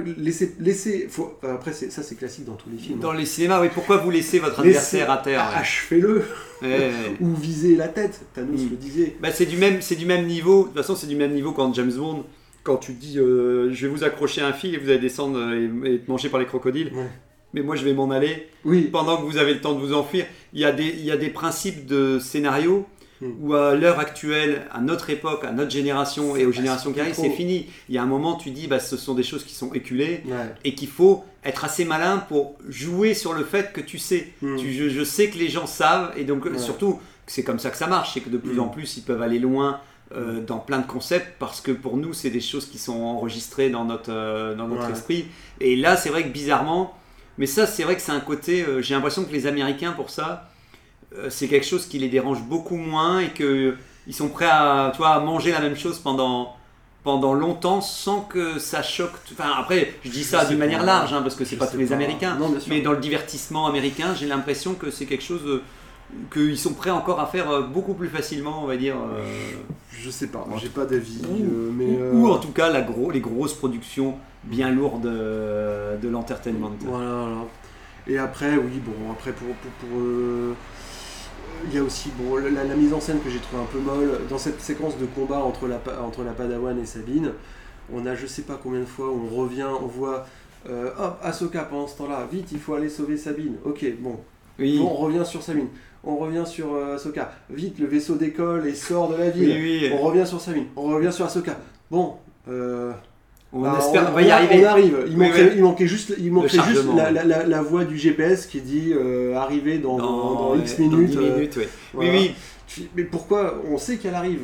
faut- enfin, après ça c'est classique dans tous les films. Dans hein. les cinémas, oui, pourquoi vous laissez votre Laissez- adversaire à terre ouais? Achevez-le Ouais, ou visez la tête. Thanos Mm. le disait. Bah, c'est du même, c'est du même niveau. De toute façon, c'est du même niveau quand James Bond, quand tu dis, euh, je vais vous accrocher à un fil et vous allez descendre euh, et, et être mangé par les crocodiles. Ouais. Mais moi, je vais m'en aller Oui. pendant que vous avez le temps de vous enfuir. Il y a des, il y a des principes de scénario Mm. où à l'heure actuelle, à notre époque, à notre génération et aux générations qui arrivent, c'est fini. Il y a un moment, tu dis, bah, ce sont des choses qui sont éculées Ouais. et qu'il faut être assez malin pour jouer sur le fait que tu sais. Mm. Tu- je, je sais que les gens savent, et donc Ouais. surtout, c'est comme ça que ça marche, c'est que de plus Mm. en plus, ils peuvent aller loin euh, dans plein de concepts, parce que pour nous, c'est des choses qui sont enregistrées dans notre, euh, dans notre Ouais. esprit. Et là, c'est vrai que bizarrement, mais ça, c'est vrai que c'est un côté, euh, j'ai l'impression que les Américains, pour ça, c'est quelque chose qui les dérange beaucoup moins, et que ils sont prêts à, tu vois, à manger la même chose pendant pendant longtemps sans que ça choque. Enfin après, je dis ça d'une manière large, hein, parce que c'est pas tous les Américains. Non. Mais dans le divertissement américain, j'ai l'impression que c'est quelque chose qu'ils sont prêts encore à faire euh, beaucoup plus facilement, on va dire. euh, Je sais pas, j'ai pas d'avis. ou, euh, mais, ou- euh, ou en tout cas la gros, les grosses productions bien lourdes de l'entertainment. Voilà, voilà. Et après, oui, bon, après pour. pour, pour, il y a aussi bon, la, la mise en scène que j'ai trouvé un peu molle. Dans cette séquence de combat entre la, entre la Padawan et Sabine, on a je sais pas combien de fois, on revient, on voit. hop, Ahsoka pendant ce temps-là, vite, il faut aller sauver Sabine. Ok, bon. Oui, Bon, on revient sur Sabine. On revient sur euh, Ahsoka. Vite, le vaisseau décolle et sort de la ville. oui, oui. On revient sur Sabine. On revient sur Ahsoka. Bon, euh, On bah, espère, on, on va y arriver. On arrive. Il Oui, manquait, oui. il manquait juste, il manquait juste la, ouais. la, la, la voix du GPS qui dit euh, arriver dans, dans, dans X dans minutes. 10 euh, minutes, ouais. voilà. Oui, Mais pourquoi On sait qu'elle arrive?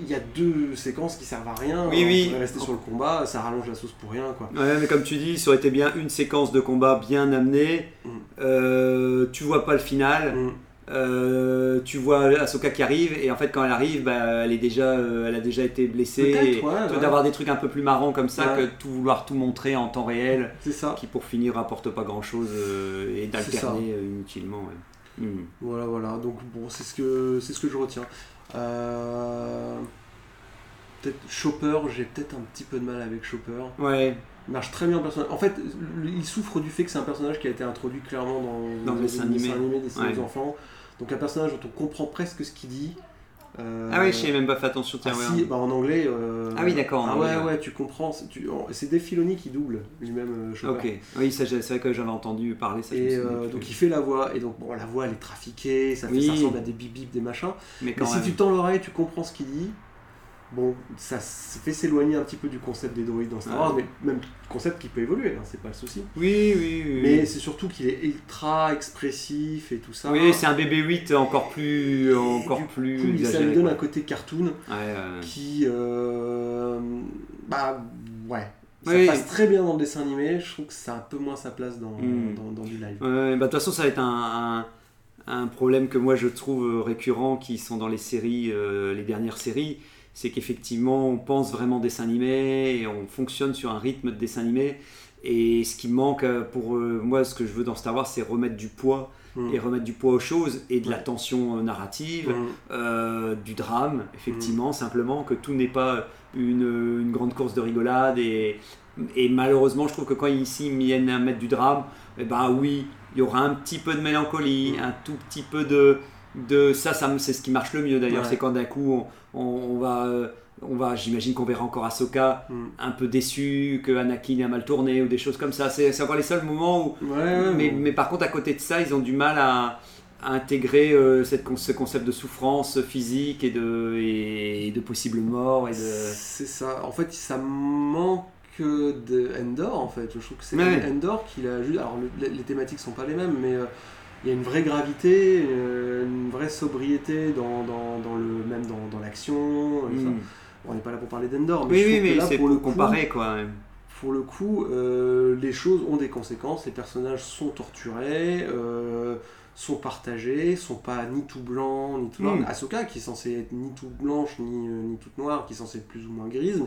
Il y a deux séquences qui servent à rien. Oui, oui. rester sur le combat, ça rallonge la sauce pour rien, quoi. Ouais, mais comme tu dis, ça aurait été bien une séquence de combat bien amenée. Mm. Euh, tu vois pas le final. Mm. Euh, tu vois Ahsoka qui arrive et en fait quand elle arrive bah, elle est déjà euh, elle a déjà été blessée et ouais, ouais. d'avoir des trucs un peu plus marrants comme ça Ouais. que tout vouloir tout montrer en temps réel ça. qui pour finir rapporte pas grand chose et d'alterner euh, inutilement ouais. Mm. Voilà, voilà. Donc bon, c'est ce que c'est ce que je retiens. Euh, Peut-être Chopper, j'ai peut-être un petit peu de mal avec Chopper. ouais Il marche très bien personnage. En fait, il souffre du fait que c'est un personnage qui a été introduit clairement dans, Dans le dessin animé. dessiné Ouais. aux enfants. Donc un personnage dont on comprend presque ce qu'il dit. Euh, ah oui je n'ai même pas fait attention tiens ah ouais. si, bah en anglais. euh, Ah oui, d'accord, en Ah anglais, ouais, ouais. ouais, tu comprends. C'est tu- en- c'est Dave Filoni qui double lui-même euh, ok oui c'est vrai que j'avais entendu parler ça Et donc il fait la voix, et donc bon, la voix elle est trafiquée, ça, fait, Oui. ça ressemble à des bip bip, des machins. mais Mais quand si même tu tends l'oreille, tu comprends ce qu'il dit. Bon, ça fait s'éloigner un petit peu du concept des droïdes dans Star. Wars, mais même concept qui peut évoluer, hein, c'est pas le souci. oui oui oui Mais c'est surtout qu'il est ultra expressif et tout ça. oui c'est un bébé 8 encore plus Et encore plus coup, ça lui donne quoi. un côté cartoon Ouais, qui. euh, bah ouais. Ça Oui. passe très bien dans le dessin animé, je trouve que c'est un peu moins sa place dans, Mm. dans, dans du live. Ouais, bah, de toute façon, ça va être un, un, un problème que moi je trouve récurrent qui sont dans les séries, euh, les dernières séries. C'est qu'effectivement, on pense vraiment dessin animé et on fonctionne sur un rythme de dessin animé. Et ce qui manque euh, pour euh, moi, ce que je veux dans Star Wars, c'est remettre du poids Mm. et remettre du poids aux choses et de la tension euh, narrative, Mm. euh, du drame, effectivement, simplement que tout n'est pas une, une grande course de rigolade et, et malheureusement je trouve que quand ici ils viennent à mettre du drame, eh ben oui, il y aura un petit peu de mélancolie, Mm. un tout petit peu de, de ça, ça c'est ce qui marche le mieux d'ailleurs, Ouais. c'est quand d'un coup on, on- on va, euh, on va j'imagine qu'on verra encore Ahsoka Mm. un peu déçu, que Anakin a mal tourné ou des choses comme ça, c'est encore les seuls moments où Ouais, ouais, mais, mais par contre, à côté de ça, ils ont du mal à, intégrer euh, cette, ce concept de souffrance physique et de, et, de possible mort de... C'est ça. En fait, ça manque de Endor, en fait. Je trouve que c'est. Endor qui a juste. Alors, le- les, les thématiques sont pas les mêmes, mais euh, il y a une vraie gravité, euh, une vraie sobriété dans, dans, dans le, même dans, dans l'action. euh, ça. Mm. On n'est pas là pour parler d'Endor, mais Oui, je oui, que là, c'est pour le coup, quoi. pour le coup, euh, les choses ont des conséquences. Les personnages sont torturés, euh, sont partagés, sont pas ni tout blanc ni tout noir. Mm. Ahsoka, qui est censée être ni toute blanche ni, ni toute noire, qui est censée être plus ou moins grise, mais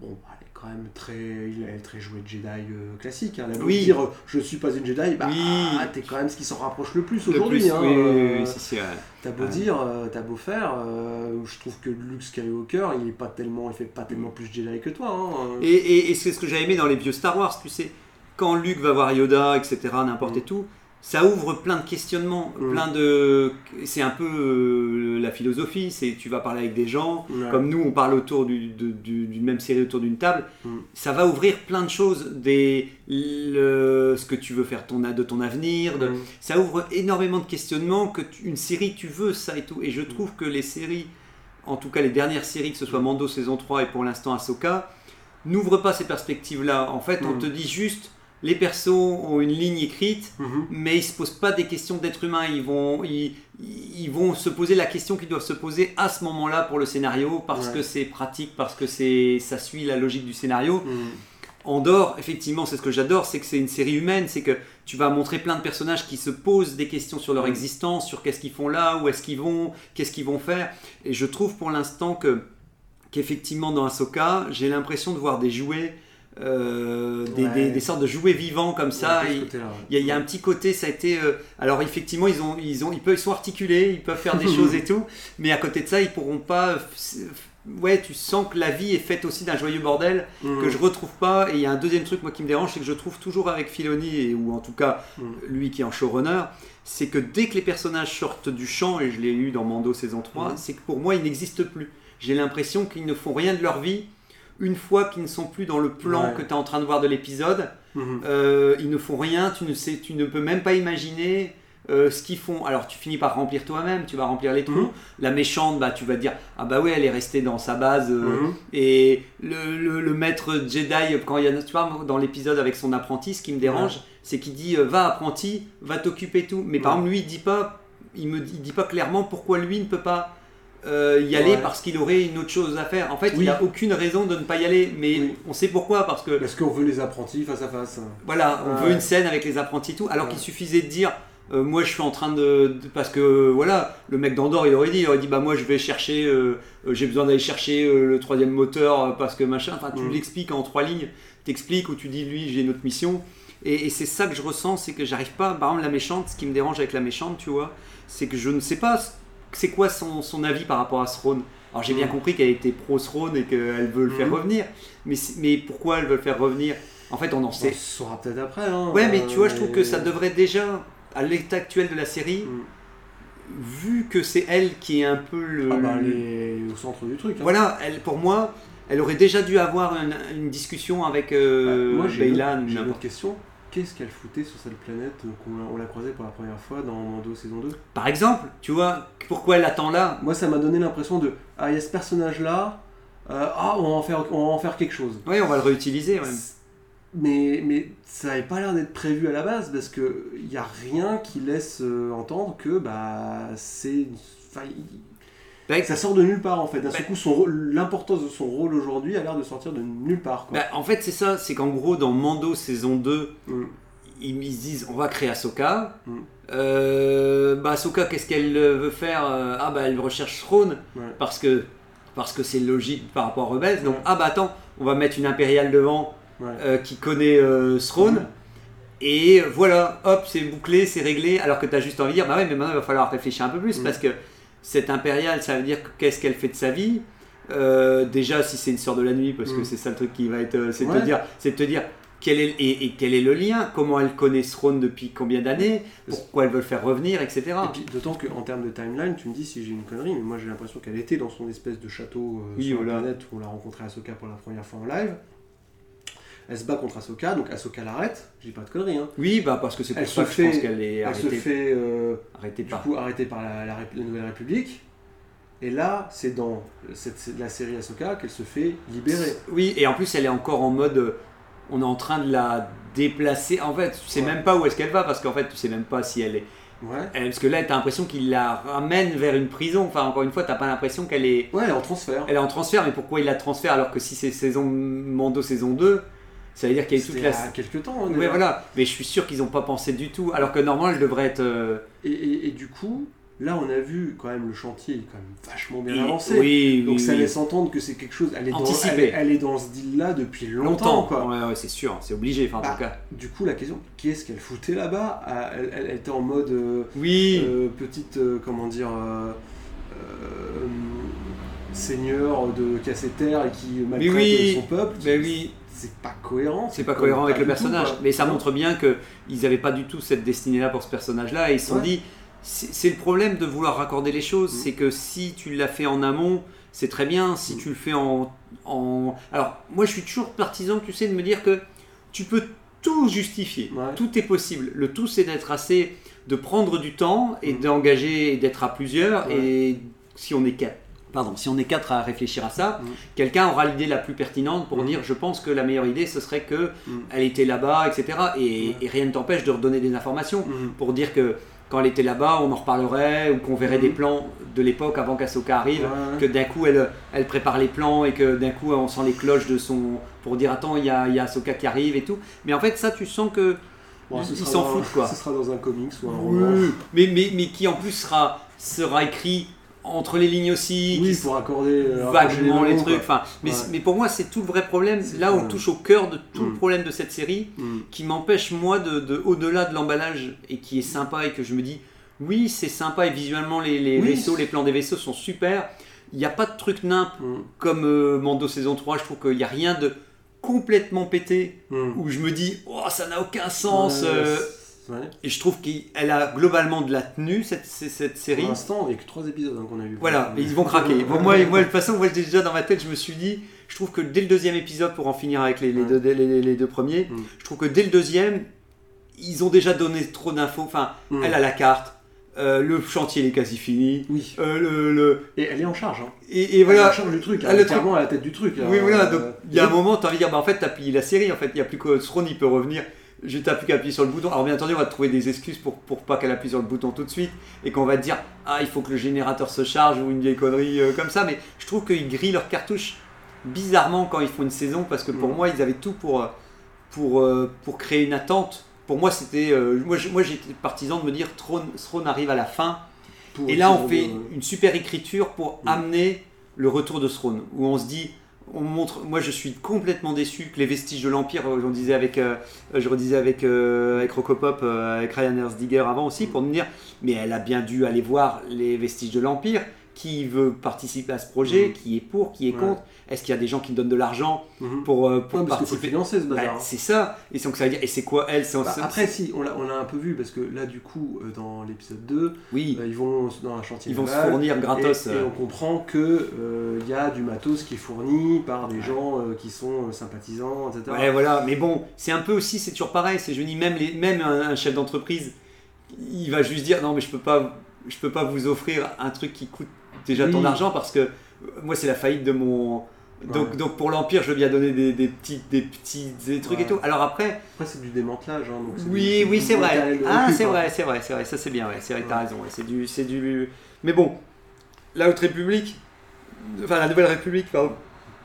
bon, elle est quand même très, elle est très jouée de Jedi euh, classique. hein. Elle Oui. dire euh, je suis pas une Jedi, bah Oui. t'es quand même ce qui s'en rapproche le plus aujourd'hui. hein. oui, oui, oui, Euh, oui, si, ouais. T'as beau Ouais. dire, euh, t'as beau faire, euh, je trouve que Luke Skywalker, il est pas tellement, il fait pas tellement plus Jedi que toi. hein. Et, et- et c'est ce que j'ai aimé dans les vieux Star Wars, tu sais, quand Luke va voir Yoda, etc., n'importe Mm. et tout, ça ouvre plein de questionnements, Mm. plein de... C'est un peu euh, la philosophie, c'est tu vas parler avec des gens, comme nous on parle autour du- de- du- d'une même série autour d'une table, Mm. ça va ouvrir plein de choses, des, le- ce que tu veux faire ton, de ton avenir, de, Mm. ça ouvre énormément de questionnements que tu- une série tu veux ça et tout et je trouve que les séries en tout cas les dernières séries que ce soit Mando saison 3 et pour l'instant Ahsoka n'ouvrent pas ces perspectives là en fait on te dit juste les persos ont une ligne écrite Mhm. mais ils se posent pas des questions d'être humain ils vont ils, ils vont se poser la question qu'ils doivent se poser à ce moment-là pour le scénario parce Ouais. que c'est pratique parce que c'est ça suit la logique du scénario Mhm. Andorre, effectivement, c'est ce que j'adore, c'est que c'est une série humaine, c'est que tu vas montrer plein de personnages qui se posent des questions sur leur Mm. existence, sur qu'est-ce qu'ils font là, où est-ce qu'ils vont, qu'est-ce qu'ils vont faire. Et je trouve pour l'instant que qu'effectivement dans Ahsoka, j'ai l'impression de voir des jouets, euh, des, Ouais. des- des sortes de jouets vivants comme ça. Il y, a, il y a un petit côté, ça a été. euh, alors effectivement, ils ont, ils ont, ils peuvent, ils sont articulés, ils peuvent faire des choses et tout, mais à côté de ça, ils pourront pas. Ouais, tu sens que la vie est faite aussi d'un joyeux bordel Mhm. que je retrouve pas. Et il y a un deuxième truc moi qui me dérange, c'est que je trouve toujours avec Filoni et ou en tout cas Mm. lui qui est en showrunner, c'est que dès que les personnages sortent du champ et je l'ai eu dans Mando saison 3, Mm. c'est que pour moi ils n'existent plus. J'ai l'impression qu'ils ne font rien de leur vie une fois qu'ils ne sont plus dans le plan Ouais. que tu es en train de voir de l'épisode. Mhm. Euh, ils ne font rien, tu ne sais, tu ne peux même pas imaginer. euh, ce qu'ils font, alors tu finis par remplir toi-même, tu vas remplir les trous. Mhm. La méchante, bah tu vas te dire ah bah ouais elle est restée dans sa base euh, Mhm. et le, le- le maître Jedi, quand il y a, tu vois, dans l'épisode avec son apprenti, ce qui me dérange, c'est qu'il dit va apprenti, va t'occuper tout. Mais par exemple, lui, il dit pas, il me il dit pas clairement pourquoi lui ne peut pas euh, y aller Ouais. parce qu'il aurait une autre chose à faire. En fait, Oui. il a aucune raison de ne pas y aller, mais Oui. on sait pourquoi parce que Parce qu'on veut les apprentis face à face. voilà, on Ouais. veut une scène avec les apprentis et tout, alors Ouais. qu'il suffisait de dire. euh, moi je suis en train de, de- parce que voilà le mec d'Andorre il aurait dit il aurait dit bah moi je vais chercher euh, j'ai besoin d'aller chercher le troisième moteur parce que machin enfin tu l'expliques en trois lignes t'expliques ou tu dis lui j'ai une autre mission et, et c'est ça que je ressens c'est que j'arrive pas par exemple la méchante ce qui me dérange avec la méchante tu vois c'est que je ne sais pas c'est quoi son, son avis par rapport à Throne alors j'ai bien Mm. compris qu'elle était pro Throne et qu'elle veut le faire Mm. revenir mais, pourquoi elle veut le faire revenir? En fait on en On sait le saura peut-être après. Hein, Ouais, mais tu vois, je Euh, trouve que ça devrait déjà, à l'état actuel de la série, Mm. vu que c'est elle qui est un peu le. Ah bah, elle est au centre du truc. hein. Voilà, elle, pour moi, elle aurait déjà dû avoir une, une discussion avec euh, Bah, moi, j'ai une, Beylan ou j'ai une autre question. Qu'est-ce qu'elle foutait sur cette planète donc on, l'a- croisée pour la première fois dans Mando saison 2 Par exemple, tu vois, pourquoi elle attend là? Moi, ça m'a donné l'impression de Ah, il y a ce personnage-là. euh, ah, on va, en faire, on va en faire quelque chose. Oui, on va le réutiliser. ouais. Mais, mais ça n'avait pas l'air d'être prévu à la base parce qu'il n'y a rien qui laisse euh, entendre que bah, c'est. enfin, Bah, ça sort de nulle part en fait. D'un seul Bah- coup, son rôle- l'importance de son rôle aujourd'hui a l'air de sortir de nulle part. Quoi. bah, en fait, c'est ça, c'est qu'en gros, dans Mando saison 2, Mm. ils, ils se disent on va créer Ahsoka. Mm. Euh, bah, Ahsoka, qu'est-ce qu'elle euh, veut faire Euh, Ah, bah, elle recherche Throne. Ouais. parce que parce que c'est logique par rapport à Rebels. Donc Ouais. ah bah attends, on va mettre une impériale devant Ouais. euh, qui connaît euh, Throne. Ouais. Et voilà, hop, c'est bouclé, c'est réglé. Alors que tu as juste envie de dire, bah ouais, mais maintenant il va falloir réfléchir un peu plus Mm. parce que cette impériale, ça veut dire que qu'est-ce qu'elle fait de sa vie? Euh, déjà, si c'est une sœur de la nuit, parce que Mm. c'est ça le truc qui va être, euh, c'est de Ouais. te dire, c'est te dire quel est et, et quel est le lien, comment elle connaît Throne depuis combien d'années, pourquoi elle veut le faire revenir, etc. Et d'autant qu'en termes de timeline, tu me dis si j'ai une connerie, mais moi j'ai l'impression qu'elle était dans son espèce de château euh, Oui, sur voilà. la planète où on l'a rencontré Ahsoka pour la première fois en live. Elle se bat contre Ahsoka, donc Ahsoka l'arrête, je dis pas de conneries, hein. Oui, bah parce que c'est pour Elle ça que je pense qu'elle est Elle se arrêtée, fait euh, arrêtée du par. coup arrêtée par la, la Rép- la Nouvelle République. Et là, c'est dans cette, la série Ahsoka qu'elle se fait libérer. Oui, et en plus, elle est encore en mode. euh, On est en train de la déplacer. En fait, tu sais Ouais. même pas où est-ce qu'elle va parce qu'en fait, tu sais même pas si elle est. Ouais. parce que là, t'as l'impression qu'il la ramène vers une prison. Enfin, encore une fois, t'as pas l'impression qu'elle est. Ouais, elle est en transfert. Elle est en transfert, mais pourquoi il la transfère alors que si c'est saison Mando saison 2, ça veut dire qu'il y a toute C'était la. quelques temps. hein, déjà. voilà. Mais je suis sûr qu'ils ont pas pensé du tout. Alors que normalement, elle devrait être. euh, Et, et- et du coup, là, on a vu quand même le chantier est quand même vachement bien avancé. Oui, Donc oui, ça oui. laisse entendre que c'est quelque chose. Elle est, dans, elle, est- elle est dans ce deal-là depuis longtemps. longtemps. quoi. Ouais, ouais, c'est sûr, c'est obligé. Enfin, en Bah, tout cas. Du coup, la question, qu'est-ce qu'elle foutait là-bas? Ah, elle, elle- elle était en mode euh, Oui. euh, petite, comment dire, seigneur de casseter et qui maltraite oui. son peuple. Mais oui. C'est pas cohérent. C'est pas cohérent avec le tout, personnage. mais ça montre bien qu'ils n'avaient pas du tout cette destinée-là pour ce personnage-là. Et ils se sont Ouais. dit, c'est le problème de vouloir raccorder les choses. Mm. C'est que si tu l'as fait en amont, c'est très bien. Si Mm. tu le fais en, en. Alors, moi, je suis toujours partisan, tu sais, de me dire que tu peux tout justifier. Ouais. Tout est possible. Le tout, c'est d'être assez. de prendre du temps et Mm. d'engager et d'être à plusieurs. Ouais. Et si on est quatre. Pardon, si on est quatre à réfléchir à ça, Mm. quelqu'un aura l'idée la plus pertinente pour Mm. dire je pense que la meilleure idée ce serait que Mm. elle était là-bas, etc. Et, Ouais. et rien ne t'empêche de redonner des informations pour dire que quand elle était là-bas, on en reparlerait ou qu'on verrait des plans de l'époque avant qu'Asoka arrive, Ouais. que d'un coup elle, elle prépare les plans et que d'un coup on sent les cloches de son. pour dire attends, il y a, y a Ahsoka qui arrive et tout. Mais en fait, ça tu sens que. Bon, ils s'en foutent quoi. Ce sera dans un comics ou un roman. Mais, mais qui en plus sera, sera écrit entre les lignes aussi, Oui, pour accorder euh, vaguement les trucs. Enfin, mais, Ouais. mais pour moi, c'est tout le vrai problème. Là, on touche au cœur de tout le Mm. problème de cette série, Mm. qui m'empêche moi de, de- au-delà de l'emballage et qui est sympa et que je me dis, oui, c'est sympa et visuellement les, les Oui. vaisseaux, les plans des vaisseaux sont super. Il n'y a pas de truc nimp Mm. comme euh, Mando saison 3. Je trouve qu'il n'y a rien de complètement pété où je me dis, oh, ça n'a aucun sens. Euh, ouais. et je trouve qu'elle a globalement de la tenue cette, cette série. Pour l'instant, il n'y a que trois épisodes hein, qu'on a vu. Voilà, mais ils vont craquer. Bon, moi, moi, de toute façon, moi, déjà dans ma tête, je me suis dit, je trouve que dès le deuxième épisode, pour en finir avec les, les Ouais. deux, les, les- les deux premiers, Mm. je trouve que dès le deuxième, ils ont déjà donné trop d'infos. Enfin, Mm. elle a la carte, euh, le chantier il est quasi fini. Oui. euh, le, le- Et elle est en charge. Hein. et, et Elle est voilà. en charge du truc. Ah, Elle le est clairement à la tête du truc. là. Oui, voilà. Donc, il y a un moment, tu as envie de dire, bah, en fait, t'as plié la série. En fait, il n'y a plus que Throne, il peut revenir. Je t'as plus qu'à appuyer sur le bouton. Alors, bien entendu, on va te trouver des excuses pour, pour pas qu'elle appuie sur le bouton tout de suite et qu'on va te dire, ah, il faut que le générateur se charge ou une vieille connerie euh, comme ça. Mais je trouve qu'ils grillent leurs cartouches bizarrement quand ils font une saison parce que pour Mm. moi, ils avaient tout pour, euh, pour, euh, pour créer une attente. Pour moi, c'était. euh, moi, j'étais partisan de me dire, Throne, Throne arrive à la fin. Et là, on fait une super écriture pour Mm. amener le retour de Throne, où on se dit, on montre. Moi, je suis complètement déçu que les vestiges de l'Empire, euh, j'en disais avec, euh, je redisais avec euh, avec euh, avec Ryan Erzdiger avant aussi, pour me dire, mais elle a bien dû aller voir les vestiges de l'Empire. Qui veut participer à ce projet Mm. Qui est pour Qui est Ouais. contre Est-ce qu'il y a des gens qui donnent de l'argent Mhm. pour, euh, pour Ouais, parce participer? financer ce Bah, bazar. hein. C'est ça. Et donc ça veut dire. Et c'est quoi elle? Bah, après, si, on l'a on un peu vu parce que là, du coup, euh, dans l'épisode 2, oui, euh, ils vont dans un chantier. ils vont se fournir gratos. Et, et euh, on comprend que euh, il y a du matos qui est fourni par des gens qui sont sympathisants, etc. Ouais, voilà, mais bon, c'est un peu aussi, c'est toujours pareil. C'est je dis même les, même un, un chef d'entreprise, il va juste dire non mais je peux pas, je peux pas vous offrir un truc qui coûte déjà ton argent parce que euh, moi c'est la faillite de mon. Donc, Ouais. donc pour l'empire, je veux bien donner des, des petits, des petits des trucs et tout. Alors après, Après, c'est du démantelage. Hein, donc oui, du- oui, c'est vrai. de Ah, c'est vrai, c'est vrai, c'est vrai. Ça c'est bien, ouais. C'est vrai, t'as raison. C'est du, c'est du. Mais bon, la Haute République, enfin la Nouvelle République, pardon,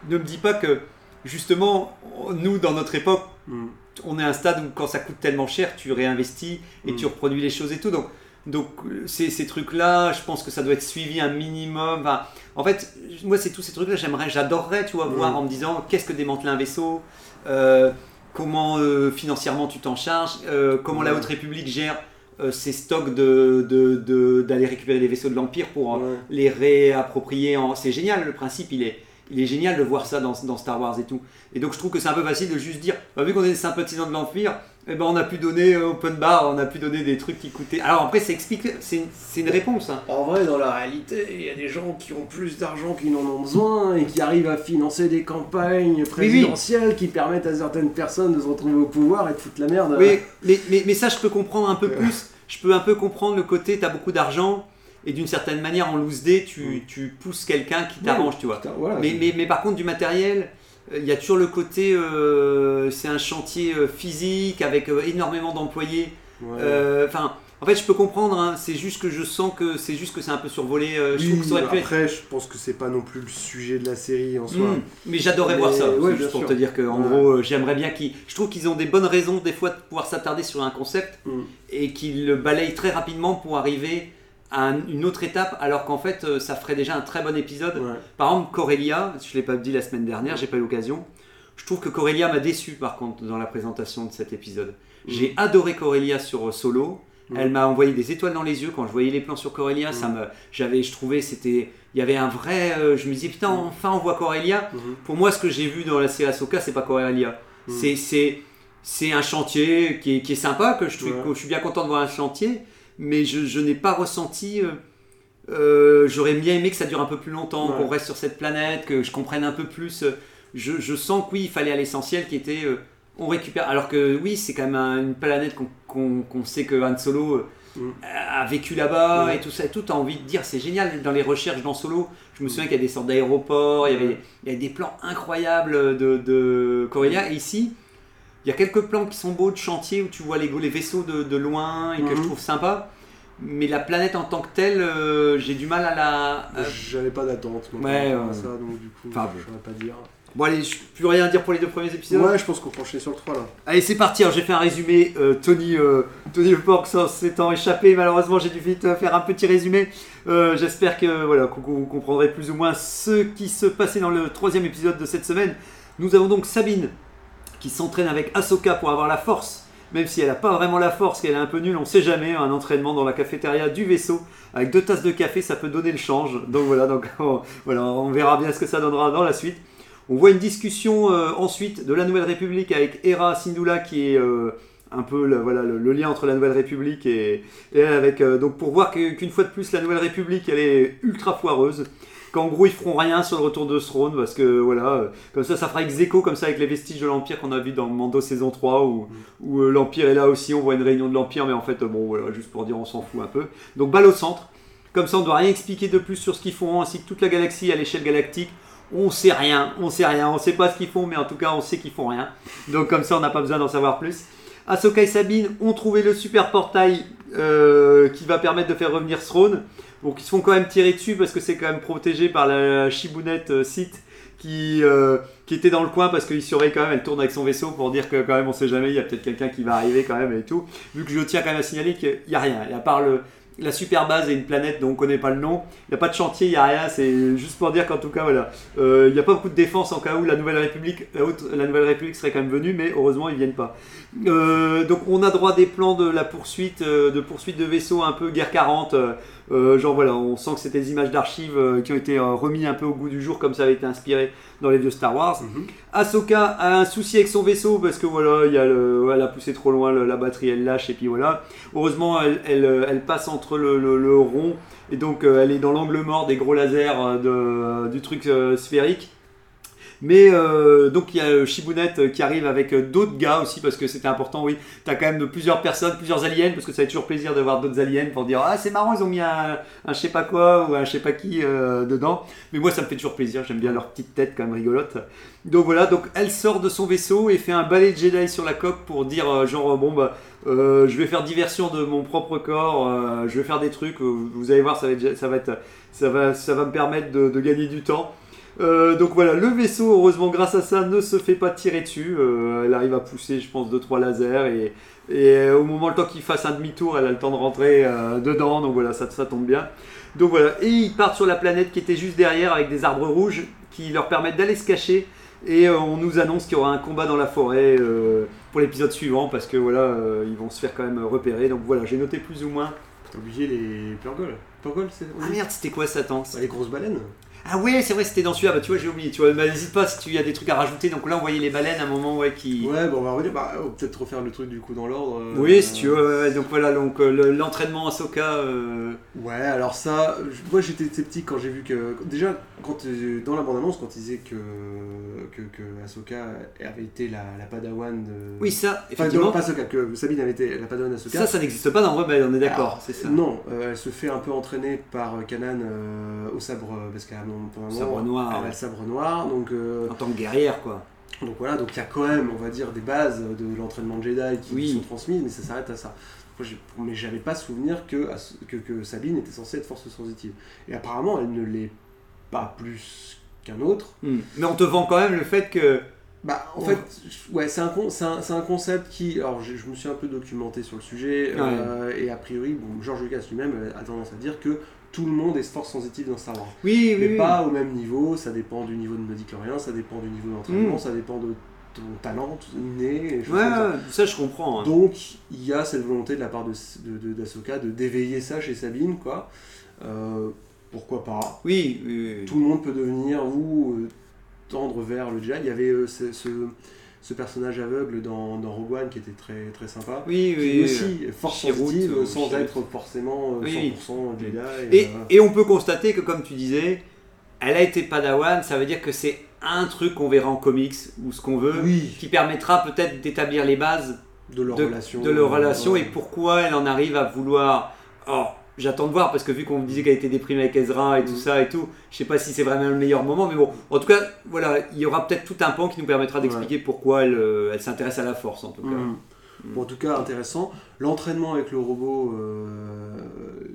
ne me dit pas que justement, nous dans notre époque Mm. on est à un stade où quand ça coûte tellement cher, tu réinvestis et Mm. tu reproduis les choses et tout. Donc, donc euh, ces, ces trucs-là, je pense que ça doit être suivi un minimum. Enfin, en fait, moi, c'est tous ces trucs-là, j'aimerais, j'adorerais, tu vois, Mm. voir en me disant qu'est-ce que démanteler un vaisseau, euh, comment euh, financièrement tu t'en charges, euh, comment la. Haute République gère ses stocks de, de- de- d'aller récupérer les vaisseaux de l'Empire pour les réapproprier. En... C'est génial, le principe, il est, il est génial de voir ça dans, dans Star Wars et tout. Et donc je trouve que c'est un peu facile de juste dire, bah, vu qu'on est des sympathisants de l'Empire, eh ben on a pu donner euh, open bar, on a pu donner des trucs qui coûtaient. Alors après, c'est expliqué, c'est une, c'est une réponse. hein. En vrai, dans la réalité, il y a des gens qui ont plus d'argent qu'ils n'en ont besoin et qui arrivent à financer des campagnes présidentielles qui permettent à certaines personnes de se retrouver au pouvoir et de foutre la merde. Oui, mais, mais, mais ça, je peux comprendre un peu plus. Je peux un peu comprendre le côté, tu as beaucoup d'argent, et d'une certaine manière, en loose day, tu, tu pousses quelqu'un qui t'arrange, tu vois. Voilà, Mais, mais, mais par contre, du matériel, euh, il y a toujours le côté, euh, c'est un chantier euh, physique avec énormément d'employés. Ouais. Euh, Enfin, en fait, je peux comprendre, hein, c'est juste que je sens que c'est juste que c'est un peu survolé. euh, je Oui, trouve que ça aurait pu après, je pense que c'est pas non plus le sujet de la série en soi. Mm. Mais j'adorais voir ça, ouais, juste pour sûr. te dire que, en gros, j'aimerais bien qu'ils. Je trouve qu'ils ont des bonnes raisons, des fois, de pouvoir s'attarder sur un concept Mm. et qu'ils le balayent très rapidement pour arriver un- une autre étape, alors qu'en fait, euh, ça ferait déjà un très bon épisode. Ouais. Par exemple, Corelia, je ne l'ai pas dit la semaine dernière, j'ai pas eu l'occasion. Je trouve que Corelia m'a déçu par contre dans la présentation de cet épisode. J'ai adoré Corelia sur euh, Solo. Mm. Elle m'a envoyé des étoiles dans les yeux quand je voyais les plans sur Corelia. Ça me, j'avais, je trouvais, c'était, il y avait un vrai. euh, je me disais putain, enfin on voit Corelia. Mhm. Pour moi, ce que j'ai vu dans la série Ahsoka, c'est pas Corelia. Mm. C'est, c'est, c'est un chantier qui est, qui est sympa, que je, suis, Ouais. que je suis bien content de voir un chantier, mais je, je n'ai pas ressenti. euh, euh, j'aurais bien aimé que ça dure un peu plus longtemps, Ouais. qu'on reste sur cette planète, que je comprenne un peu plus. euh, Je, je sens que oui, il fallait à l'essentiel qui était euh, on récupère. Alors que oui, c'est quand même un- une planète qu'on sait que Han Solo Mm. a vécu là-bas et tout ça. Tout, t'as envie de dire, c'est génial dans les recherches dans Solo. Je me souviens qu'il y a des sortes d'aéroports, il, y avait- il y a des plans incroyables de, de Corellia. Et ici, il y a quelques plans qui sont beaux de chantier où tu vois les, les vaisseaux de, de loin et que je Mhm. trouve sympa. Mais la planète en tant que telle, euh, j'ai du mal à la. à- J'avais pas d'attente Ouais, à ouais. ça, donc du coup, Enfin, je saurais pas dire. Bon, allez, je peux rien dire pour les deux premiers épisodes. Ouais, je pense qu'on peut enchaîner sur le 3 là. Allez, c'est parti. J'ai fait un résumé. Euh, Tony, euh, Tony le Porc s'étant échappé, malheureusement, j'ai dû vite euh, faire un petit résumé. Euh, J'espère que voilà, que vous comprendrez plus ou moins ce qui se passait dans le troisième épisode de cette semaine. Nous avons donc Sabine qui s'entraîne avec Ahsoka pour avoir la force. Même si elle n'a pas vraiment la force, qu'elle est un peu nulle, on sait jamais. Un entraînement dans la cafétéria du vaisseau avec deux tasses de café, ça peut donner le change. Donc voilà, donc on, verra bien ce que ça donnera dans la suite. On voit une discussion euh, ensuite de la Nouvelle République avec Hera Syndulla qui est euh, un peu le, lien entre la Nouvelle République et, avec euh, donc pour voir qu'une fois de plus la Nouvelle République elle est ultra foireuse qu'en gros ils feront rien sur le retour de Throne parce que voilà euh, comme ça ça fera ex aequo comme ça avec les vestiges de l'Empire qu'on a vu dans Mando saison 3 où, où euh, l'Empire est là aussi on voit une réunion de l'Empire mais en fait euh, bon voilà juste pour dire on s'en fout un peu donc balle au centre comme ça on ne doit rien expliquer de plus sur ce qu'ils font ainsi que toute la galaxie à l'échelle galactique on sait rien, on sait rien, on sait pas ce qu'ils font, mais en tout cas on sait qu'ils font rien. Donc comme ça on n'a pas besoin d'en savoir plus. Ahsoka et Sabine ont trouvé le super portail euh, qui va permettre de faire revenir Throne. Donc ils se font quand même tirer dessus parce que c'est quand même protégé par la chibounette euh, Sith qui, euh, qui était dans le coin parce qu'il surveille quand même, elle tourne avec son vaisseau pour dire que quand même on sait jamais, il y a peut-être quelqu'un qui va arriver quand même et tout. Vu que je tiens quand même à signaler qu'il n'y a rien. Et à part la super base et une planète dont on connaît pas le nom, il n'y a pas de chantier, il n'y a rien. C'est juste pour dire qu'en tout cas, voilà, euh, il n'y a pas beaucoup de défense en cas où la Nouvelle République, la, Nouvelle République serait quand même venue, mais heureusement ils viennent pas. Donc on a droit des plans de la poursuite, de poursuite de vaisseaux un peu guerre 40. Euh, genre voilà, on sent que c'était des images d'archives euh, qui ont été euh, remis un peu au goût du jour comme ça avait été inspiré dans les vieux Star Wars. Ahsoka a un souci avec son vaisseau parce que voilà, il y a le, elle a poussé trop loin, le- la batterie elle lâche et puis voilà. Heureusement, elle, elle, elle passe entre le, rond et donc elle est dans l'angle mort des gros lasers de, du truc sphérique. Mais euh, donc il y a euh, Shibunet euh, qui arrive avec euh, d'autres gars aussi parce que c'était important, oui. T'as quand même plusieurs personnes, plusieurs aliens parce que ça fait toujours plaisir de voir d'autres aliens pour dire ah c'est marrant ils ont mis un, un je sais pas quoi ou un je sais pas qui euh, dedans. Mais moi ça me fait toujours plaisir, j'aime bien leur petite tête quand même rigolote. Donc voilà, donc elle sort de son vaisseau et fait un balai de Jedi sur la coque pour dire genre bon bah euh, je vais faire diversion de mon propre corps, euh, je vais faire des trucs, vous allez voir ça va être ça va être ça va ça va me permettre de, de gagner du temps. Euh, donc voilà, le vaisseau, heureusement, grâce à ça, ne se fait pas tirer dessus. Euh, elle arrive à pousser, je pense, 2-3 lasers. Et, et euh, au moment le temps qu'il fasse un demi-tour, elle a le temps de rentrer euh, dedans. Donc voilà, ça, ça tombe bien. Donc voilà, et ils partent sur la planète qui était juste derrière avec des arbres rouges qui leur permettent d'aller se cacher. Et euh, on nous annonce qu'il y aura un combat dans la forêt euh, pour l'épisode suivant parce que voilà, euh, ils vont se faire quand même repérer. Donc voilà, j'ai noté plus ou moins. T'as oublié les purgoles. Purgoles, c'est. Ah merde, c'était quoi Satan Bah, les grosses baleines. Ah ouais, c'est vrai, c'était dans celui-là. Bah, tu vois, j'ai oublié. Tu vois, n'hésite pas si tu y a des trucs à rajouter. Donc là, on voyait les baleines à un moment, ouais, qui. Ouais, bon, on va revenir. Bah, on va peut-être refaire le truc du coup dans l'ordre. euh, Oui, si tu veux. ouais, donc voilà, donc euh, le- l'entraînement Ahsoka. euh, Ouais, alors ça, moi j'étais sceptique quand j'ai vu que. Déjà, quand, dans la bande-annonce, quand ils disaient que, que, que Ahsoka avait été la, la padawan de. Oui, ça, Enfin, effectivement. non, pas Ahsoka, que Sabine avait été la padawan d'Ahsoka. ça, ça n'existe pas dans Rebelle, on est d'accord, c'est ça. Non, elle se fait un peu entraîner par Kanan au sabre, parce qu'à Sabre noir, Elle a ouais. le sabre noir, donc, euh, En tant que guerrière, quoi. donc voilà, donc il y a quand même, on va dire, des bases de l'entraînement de Jedi qui Oui. sont transmises, mais ça s'arrête à ça. Moi, mais j'avais pas souvenir que, que, que Sabine était censée être force sensitive. Et apparemment, elle ne l'est pas plus qu'un autre. Hmm. Mais on te vend quand même le fait que. Bah, en Oh. fait, ouais, c'est un, un, concept qui. Alors, je me suis un peu documenté sur le sujet, euh, et a priori, bon, George Lucas lui-même a tendance à dire que tout le monde est force sensitive dans Star Wars. Oui, oui, Mais oui. pas au même niveau, ça dépend du niveau de médiclorien, ça dépend du niveau d'entraînement, Mm. ça dépend de ton talent inné, et Ouais, ça. je comprends. hein. Donc, il y a cette volonté de la part de, de, de- d'éveiller ça chez Sabine, quoi. Euh, pourquoi pas Oui, oui, oui. Tout le monde peut devenir ou euh, tendre vers le Jedi. Il y avait euh, ce, ce, ce personnage aveugle dans, dans Rogue One qui était très, très sympa. Oui, Qui oui. aussi force ou sans être forcément euh, Oui. 100% Jedi. Et, euh, et on peut constater que, comme tu disais, elle a été padawan, ça veut dire que c'est un truc qu'on verra en comics ou ce qu'on veut, oui, qui permettra peut-être d'établir les bases de leur de, relation. de leur euh, relation ouais. et pourquoi elle en arrive à vouloir. J'attends de voir parce que vu qu'on me disait qu'elle était déprimée avec Ezra et tout Mm. ça et tout, je sais pas si c'est vraiment le meilleur moment, mais bon, en tout cas, voilà, il y aura peut-être tout un pan qui nous permettra d'expliquer pourquoi elle, euh, elle s'intéresse à la force en tout cas. Mm. Bon, en tout cas, intéressant. L'entraînement avec le robot, euh,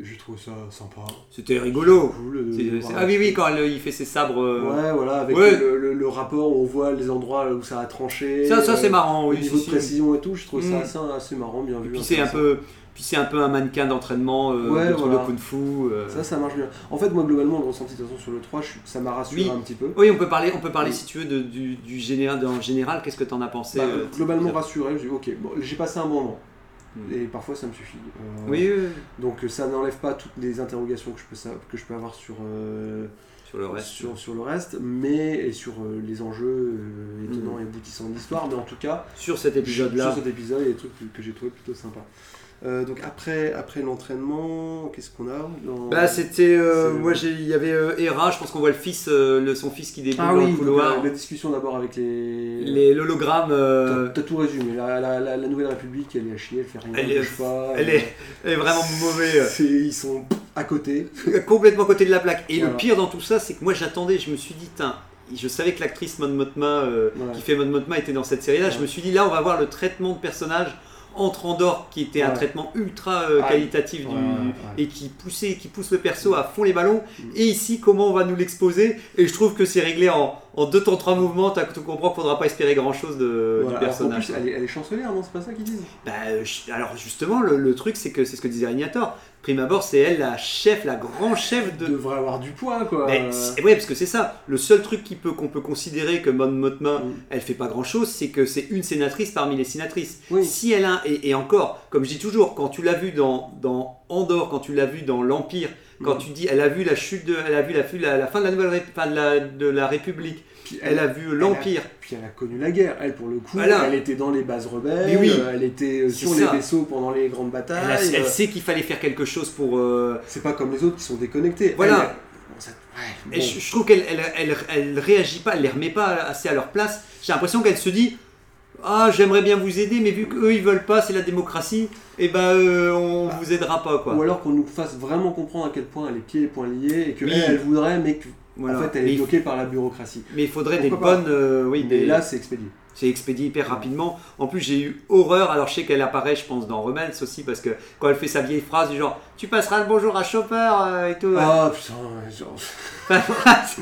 je trouve ça sympa. C'était rigolo. Cool. de- voir ah oui, oui, quand elle- il fait ses sabres. euh, Ouais, voilà, avec Ouais. Le, le- le rapport où on voit les endroits où ça a tranché. Ça, ça c'est euh, marrant, Au oui. niveau de si. précision et tout, je trouve Mm. ça assez, assez marrant, bien vu. Puis c'est un peu, puis c'est un peu un mannequin d'entraînement euh, Ouais, de trucs voilà. de kung-fu. euh. Ça, ça marche bien. En fait, moi, globalement, le ressenti de toute façon sur le 3, je suis- ça m'a rassuré Oui. un petit peu. Oui, on peut parler, on peut parler Oui. si tu veux de- du, du général, en général. Qu'est-ce que t'en as pensé Bah, euh, globalement rassuré, je dis ok, bon, j'ai passé un bon moment. Mm. Et parfois ça me suffit. Euh, Oui, Donc ça n'enlève pas toutes les interrogations que je peux, que je peux avoir sur, sur le reste. sur, sur le reste, mais et sur euh, les enjeux euh, étonnants et aboutissants de l'histoire. Mais en tout cas, Sur cet épisode-là. sur cet épisode, il y a des trucs que, que j'ai trouvé plutôt sympas. Euh, donc après, après l'entraînement, qu'est-ce qu'on a dans- Bah c'était, euh, moi j'ai, il y avait euh, Hera, je pense qu'on voit le fils, euh, le, son fils qui déboule Ah dans oui, le donc, couloir. la, la discussion d'abord avec les... Les l'hologramme, euh, T'as tout résumé. La, la, la, la Nouvelle République, elle est à chier, elle fait rien, Elle elle est- bouge pas. elle est, elle est vraiment mauvais. c'est- Ils sont à côté. complètement à côté de la plaque. Et Voilà. le pire dans tout ça, c'est que moi j'attendais, je me suis dit, Tain, je savais que l'actrice Mon euh, Ouais. qui fait Mon Mothma, était dans cette série-là. Je me suis dit, là, on va voir le traitement de personnage entre Andorre, qui était un traitement ultra euh, qualitatif du- ouais, ouais, ouais. et qui poussait, qui pousse le perso à fond les ballons. Et ici, comment on va nous l'exposer? Et je trouve que c'est réglé en, en deux temps, trois mouvements. Tu comprends qu'il faudra pas espérer grand-chose de, Voilà. du personnage. plus, elle est, elle est chancelière, non C'est pas ça qu'ils disent? Bah, euh, alors justement, le, le truc, c'est que c'est ce que disait Régnator. Prime abord, c'est elle la chef, la grand chef de, devrait avoir du poids, quoi. mais ouais, parce que c'est ça. Le seul truc peut, qu'on peut considérer que Mon Mothma, Mm. elle fait pas grand chose, c'est que c'est une sénatrice parmi les sénatrices. Oui. Si elle a, et, et encore, comme je dis toujours, quand tu l'as vu dans, dans Andorre, quand tu l'as vu dans l'Empire, quand tu dis, elle a vu la chute de, elle a vu la, la, la fin de la nouvelle, enfin, de, la, de la République, Puis elle a vu l'Empire. Puis elle a connu la guerre. Elle, pour le coup, Voilà. elle était dans les bases rebelles. Oui. euh, Elle était euh, sur ça. les vaisseaux pendant les grandes Elle, a- batailles. elle euh, sait qu'il fallait faire quelque chose pour. euh, C'est pas comme les autres qui sont déconnectés. Voilà. Elle, bon, ça- ouais, Et bon. je, je trouve qu'elle elle, elle, elle réagit pas, elle les remet pas assez à leur place. J'ai l'impression qu'elle se dit Ah, j'aimerais bien vous aider, mais vu qu'eux ils veulent pas, c'est la démocratie, et ben euh, on vous aidera pas quoi. Ou alors qu'on nous fasse vraiment comprendre à quel point elle est pieds et poings liés et que Oui. elle, elle voudrait, mais que Voilà. en fait elle mais, est bloquée par la bureaucratie. mais il faudrait des Pourquoi bonnes. euh, oui, Mais des- là, c'est expédié. C'est expédié hyper rapidement. En plus, j'ai eu horreur. Alors, je sais qu'elle apparaît, je pense, dans Romance aussi, parce que quand elle fait sa vieille phrase du genre Tu passeras le bonjour à Chopper euh, et tout. Ah putain,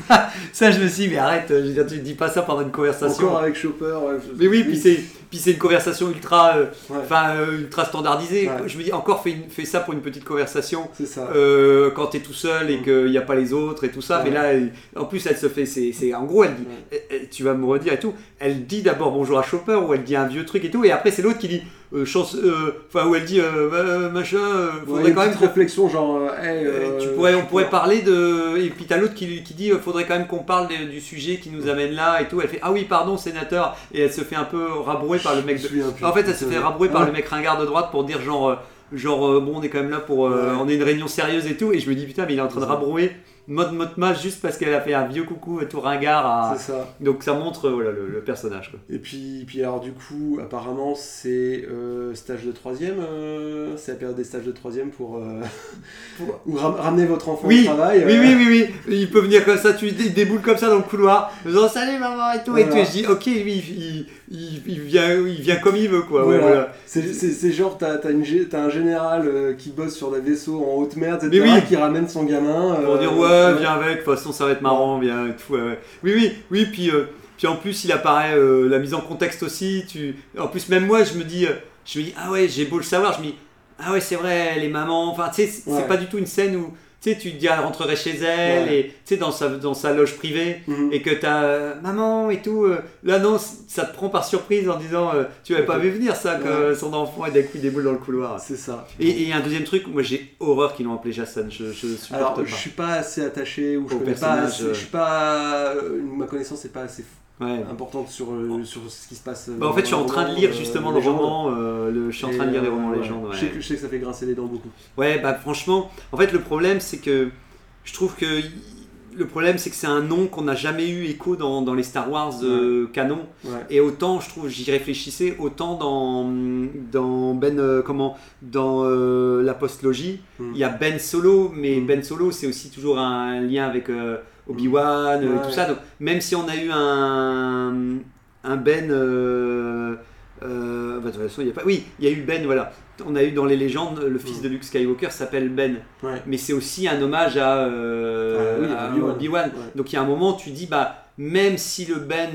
ça, ça, je me suis dit, mais arrête, je veux dire, tu dis pas ça pendant une conversation. encore avec Chopper. ouais, je- Mais oui, puis c'est puis c'est une conversation ultra euh, Ouais. euh, ultra standardisée. Ouais. Je me dis encore fais, une- fais ça pour une petite conversation ça. euh, quand t'es tout seul et Mm. qu'il n'y a pas les autres et tout ça. Ouais. Mais là, elle- en plus, elle se fait c'est en gros, elle dit Ouais. elle- elle- tu vas me redire et tout. Elle dit d'abord bonjour à Chopper, où elle dit un vieux truc et tout, et après c'est l'autre qui dit, chance, euh, enfin où elle dit, euh, machin, euh, Ouais, faudrait quand même réflexion genre euh, hey, euh, euh, tu pourrais, on pourrait parler de. Et puis t'as l'autre qui, qui dit euh, faudrait quand même qu'on parle de- du sujet qui nous amène là et tout. Elle fait Ah oui, pardon, sénateur. Et elle se fait un peu rabrouer par le mec de. En fait, elle se fait rabrouer par le mec ringard de droite pour dire genre. euh, Genre, euh, bon, on est quand même là pour. euh, Ouais. On est une réunion sérieuse et tout. Et je me dis, putain, mais il est en train de rabrouer mode mode match juste parce qu'elle a fait un vieux coucou euh, tout ringard. à- C'est ça. Donc ça montre voilà, le, le personnage. Quoi. Et puis, puis alors du coup, apparemment, c'est euh, stage de troisième, euh, c'est la période des stages de troisième pour, euh, Pour- ou ram- ramener votre enfant Oui, au travail. Oui, oui, oui, oui. Il peut venir comme ça, tu il déboule comme ça dans le couloir, en disant salut maman et tout. Et, tout. et je dis ok, oui, il, il, il vient, il vient comme il veut quoi. Ouais, Voilà. voilà. C'est genre, t'as un général euh, qui bosse sur des vaisseaux en haute mer, etc., oui. qui ramène son gamin. Pour euh, dire ouais, ouais. viens avec, de toute façon ça va être marrant, viens et tout. ouais, ouais. Oui, oui, oui, puis, euh, puis en plus il apparaît la mise en contexte aussi. Tu... En plus, même moi je me dis, je me dis ah ouais, j'ai beau le savoir, je me dis ah ouais, c'est vrai, les mamans, enfin tu sais, c'est Ouais. c'est pas du tout une scène où tu sais, tu te dis elle rentrerait chez elle Ouais. et tu sais, dans sa, dans sa loge privée. Mhm. et que t'as euh, maman et tout, euh, là non, ça te prend par surprise en disant euh, tu avais pas vu venir ça que son enfant et d'un coup déboule dans le couloir. C'est ça. Et, et un deuxième truc, moi j'ai horreur qu'ils l'ont appelé Jason, je, je supporte Alors, pas. je suis pas assez attaché ou je Au connais pas. personnage, assez-. Je suis pas. ma connaissance n'est pas assez Ouais. importante sur, euh, sur ce qui se passe. euh, Bah, en fait, je suis en train de lire euh, justement le roman, le, je suis en train de lire les romans légendes. Je sais, que, je sais que ça fait grincer les dents beaucoup. ouais, bah franchement, en fait le problème c'est que je trouve que le problème c'est que c'est un nom qu'on n'a jamais eu écho dans, dans les Star Wars euh, canon. Ouais. Et autant, je trouve, j'y réfléchissais, autant dans, dans Ben, euh, comment, dans euh, la postlogie, Mm. il y a Ben Solo, mais Mm. Ben Solo, c'est aussi toujours un lien avec euh, Obi-Wan, Ouais. tout ça. Donc, même si on a eu un, un Ben, bah, de toute façon, il y a pas, oui, il y a eu Ben, voilà. On a eu dans les légendes, le fils Mm. de Luke Skywalker s'appelle Ben, Ouais. mais c'est aussi un hommage à, euh, Ah oui, à Obi-Wan. Ouais. Donc il y a un moment, tu dis, bah, même si le Ben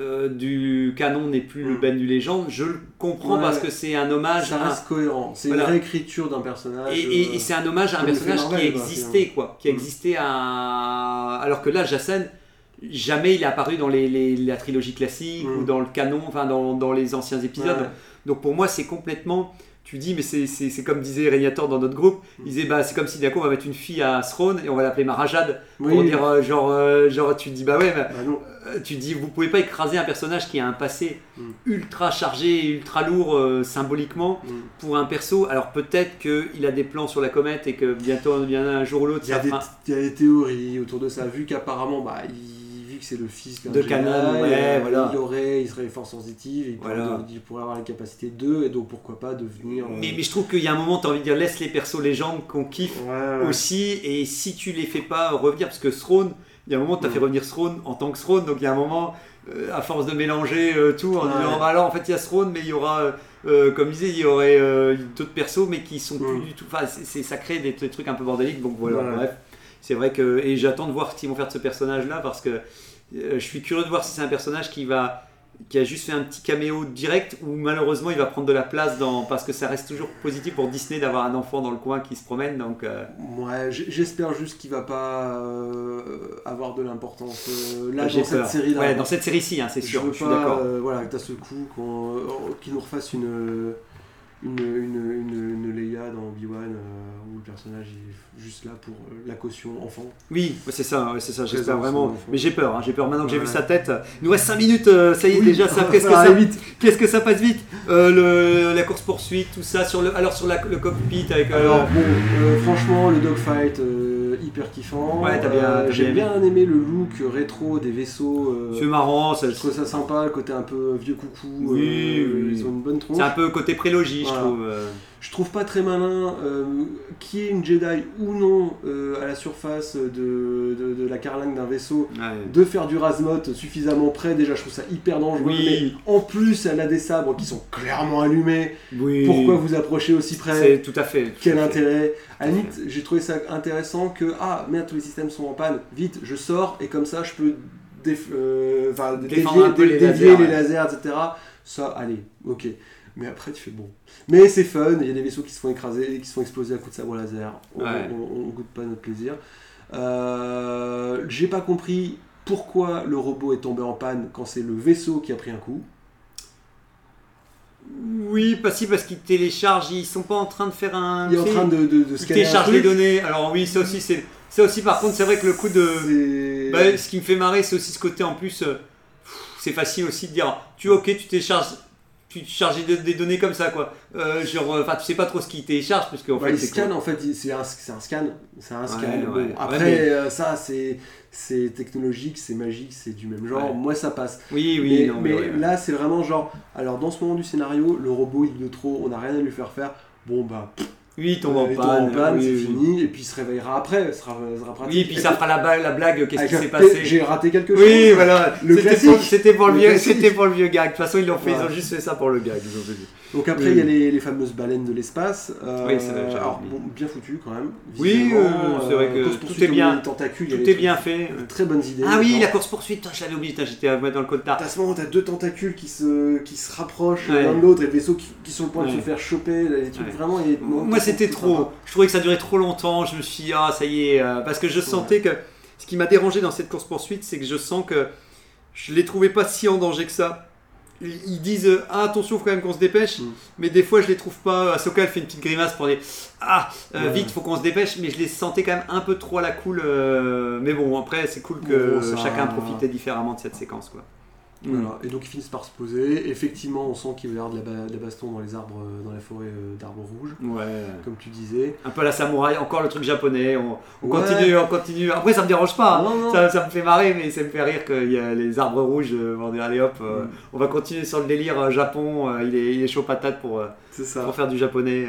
euh, du canon n'est plus le Mm. Ben du légende, je le comprends parce que c'est un hommage Ça à. reste cohérent. C'est Voilà. une réécriture d'un personnage. Et, et- euh, et c'est un hommage à un personnage qui existait, quoi. Qui Mm. existait à. Alors que là, Jacen, jamais il est apparu dans les, les- la trilogie classique ou dans le canon, enfin dans, dans les anciens épisodes. Ouais. Donc pour moi, c'est complètement. Tu dis, mais c'est- comme disait Régnator dans notre groupe, il disait, bah, c'est comme si d'un coup on va mettre une fille à Throne et on va l'appeler Marajade. Oui. Pour dire, euh, genre, euh, genre, tu dis, bah ouais, bah, Bah non. euh, tu dis, vous pouvez pas écraser un personnage qui a un passé Mm. ultra chargé, ultra lourd symboliquement Mm. pour un perso. Alors peut-être qu'il a des plans sur la comète et que bientôt, bien un jour ou l'autre, il y a des théories autour de ça, vu qu'apparemment, bah, il, c'est le fils De Kanan, ouais, euh, voilà. il aurait, il serait fort sensitive, il, pourrait, Voilà. il pourrait avoir la capacité de, et donc pourquoi pas devenir. euh, Mais, mais je trouve qu'il y a un moment, tu as envie de dire, laisse les persos légendes qu'on kiffe ouais, aussi, et si tu les fais pas revenir, parce que Throne, il y a un moment, tu as Mm. fait revenir Throne en tant que Throne, donc il y a un moment, euh, à force de mélanger euh, tout, en disant, bah alors en fait il y a Throne, mais il y aura, euh, comme je disais, il y aurait d'autres persos, mais qui sont plus Mm. du tout. Enfin, c'est, ça crée des, des trucs un peu bordéliques, donc voilà, bref. C'est vrai que. Et j'attends de voir ce qu'ils vont faire de ce personnage-là, parce que je suis curieux de voir si c'est un personnage qui va. qui a juste fait un petit caméo direct ou malheureusement il va prendre de la place dans parce que ça reste toujours positif pour Disney d'avoir un enfant dans le coin qui se promène donc euh, Ouais, j'espère juste qu'il va pas euh, avoir de l'importance euh, là dans cette. Ouais, dans cette série-ci, hein, c'est sûr, veux je suis pas, d'accord. euh, voilà, que ce coup qu'on- euh, qu'il nous refasse une, une, une, une, une Leia dans Obi-Wan euh, où le personnage est juste là pour euh, la caution enfant. Oui, c'est ça, c'est ça, j'espère vraiment. Mais j'ai peur, hein, j'ai peur maintenant que j'ai Ouais. vu sa tête. Il nous reste 5 minutes, euh, ça y est Oui, déjà, ça, qu'est-ce que ça, vite. qu'est-ce que ça passe vite le, La course poursuite, tout ça, sur le, alors sur la- le cockpit avec. Alors bon, franchement, le dogfight hyper kiffant. Ouais, Euh, J'ai bien aimé le look rétro des vaisseaux. euh, c'est marrant, ça- je trouve ça sympa, le côté un peu vieux coucou. Oui, euh, oui. Ils ont une bonne tronche. c'est un peu côté prélogie, je trouve. Je trouve pas très malin euh, qui est une Jedi ou non euh, à la surface de, de, de la carlingue d'un vaisseau de faire du rasmot suffisamment près. Déjà, je trouve ça hyper dangereux. Oui. Mais en plus, elle a des sabres qui sont clairement allumés. Oui. Pourquoi vous approchez aussi près? C'est tout à fait. tout Quel à fait. intérêt? À la limite, j'ai trouvé ça intéressant que ah merde, tous les systèmes sont en panne. Vite, je sors et comme ça, je peux déf- euh, dévier, les dévier lasers, les ouais. lasers, etc. Ça, allez, ok. Mais après, tu fais bon. Mais c'est fun, il y a des vaisseaux qui se font écraser, qui se font exploser à coups de sabre laser. On, Ouais. on- on goûte pas notre plaisir. Euh, j'ai pas compris pourquoi le robot est tombé en panne quand c'est le vaisseau qui a pris un coup. Oui, pas si, parce qu'ils téléchargent, ils sont pas en train de faire un. Il est en train de, de, de ils scanner téléchargent les données. Alors oui, ça aussi, c'est. Ça aussi, par contre, c'est vrai que le coup de. Bah, ce qui me fait marrer, c'est aussi ce côté en plus. euh, c'est facile aussi de dire, tu ok, tu télécharges. Tu charges des, des données comme ça, quoi. Euh, genre, euh, enfin, tu sais pas trop ce qu'ils téléchargent, parce qu'en Ouais, fait, quoi en fait, c'est un, c'est un scan, c'est un scan. Ouais, Bon, ouais. Après mais- euh, ça c'est c'est technologique, c'est magique, c'est du même genre. Moi ça passe. Oui, oui, mais non, mais mais, ouais, ouais. là c'est vraiment genre, alors dans ce moment du scénario, le robot il est de trop, on n'a rien à lui faire faire. Bon bah, Oui, il tombe en panne. panne, oui, c'est oui. fini, et puis il se réveillera après, ce sera, ce sera pratique. Oui, puis ça fera la, blague, qu'est-ce qui s'est passé? J'ai raté quelque chose. Oui, voilà. Le C'était classique. pour- C'était pour, le Le vieux, classique. c'était pour le vieux gag. De toute façon, ils l'ont fait, ils ont juste fait ça pour le gag. Ont Donc après il y a les, les fameuses baleines de l'espace. euh, Oui, c'est vrai, alors bon, bien foutu quand même. Oui, euh, c'est vrai que course-poursuite tout est bien. Tout est bien fait. Très bonnes idées. Ah oui, la course poursuite, je l'avais oublié, j'étais dans le code À ce moment, t'as deux tentacules qui se, rapprochent l'un de l'autre et le vaisseau qui, sont au point de se faire choper. vraiment. C'était trop. Je trouvais que ça durait trop longtemps. Je me suis dit, ah, ça y est. euh, parce que je sentais que. Ce qui m'a dérangé dans cette course-poursuite, c'est que je sens que je les trouvais pas si en danger que ça. Ils disent, ah, attention, faut quand même qu'on se dépêche. Mm. Mais des fois, je les trouve pas. Ahsoka, elle fait une petite grimace pour dire, ah, euh, Ouais. vite, faut qu'on se dépêche. Mais je les sentais quand même un peu trop à la cool. euh, Mais bon, après, c'est cool que Bon, ça- chacun profitait différemment de cette séquence, quoi. Mm. Voilà. Et donc ils finissent par se poser. Effectivement, on sent qu'il va y avoir de la, ba- de la baston dans les arbres, euh, dans la forêt euh, d'arbres rouges, Ouais. comme tu disais. Un peu la samouraï, encore le truc japonais. On, on Ouais. continue, on continue. Après, ça me dérange pas. hein. Non, non. Ça, ça me fait marrer, mais ça me fait rire qu'il y a les arbres rouges. euh, On dit, allez hop, euh, Mm. on va continuer sur le délire Japon. il, est, il est chaud patate pour, C'est ça. pour faire du japonais.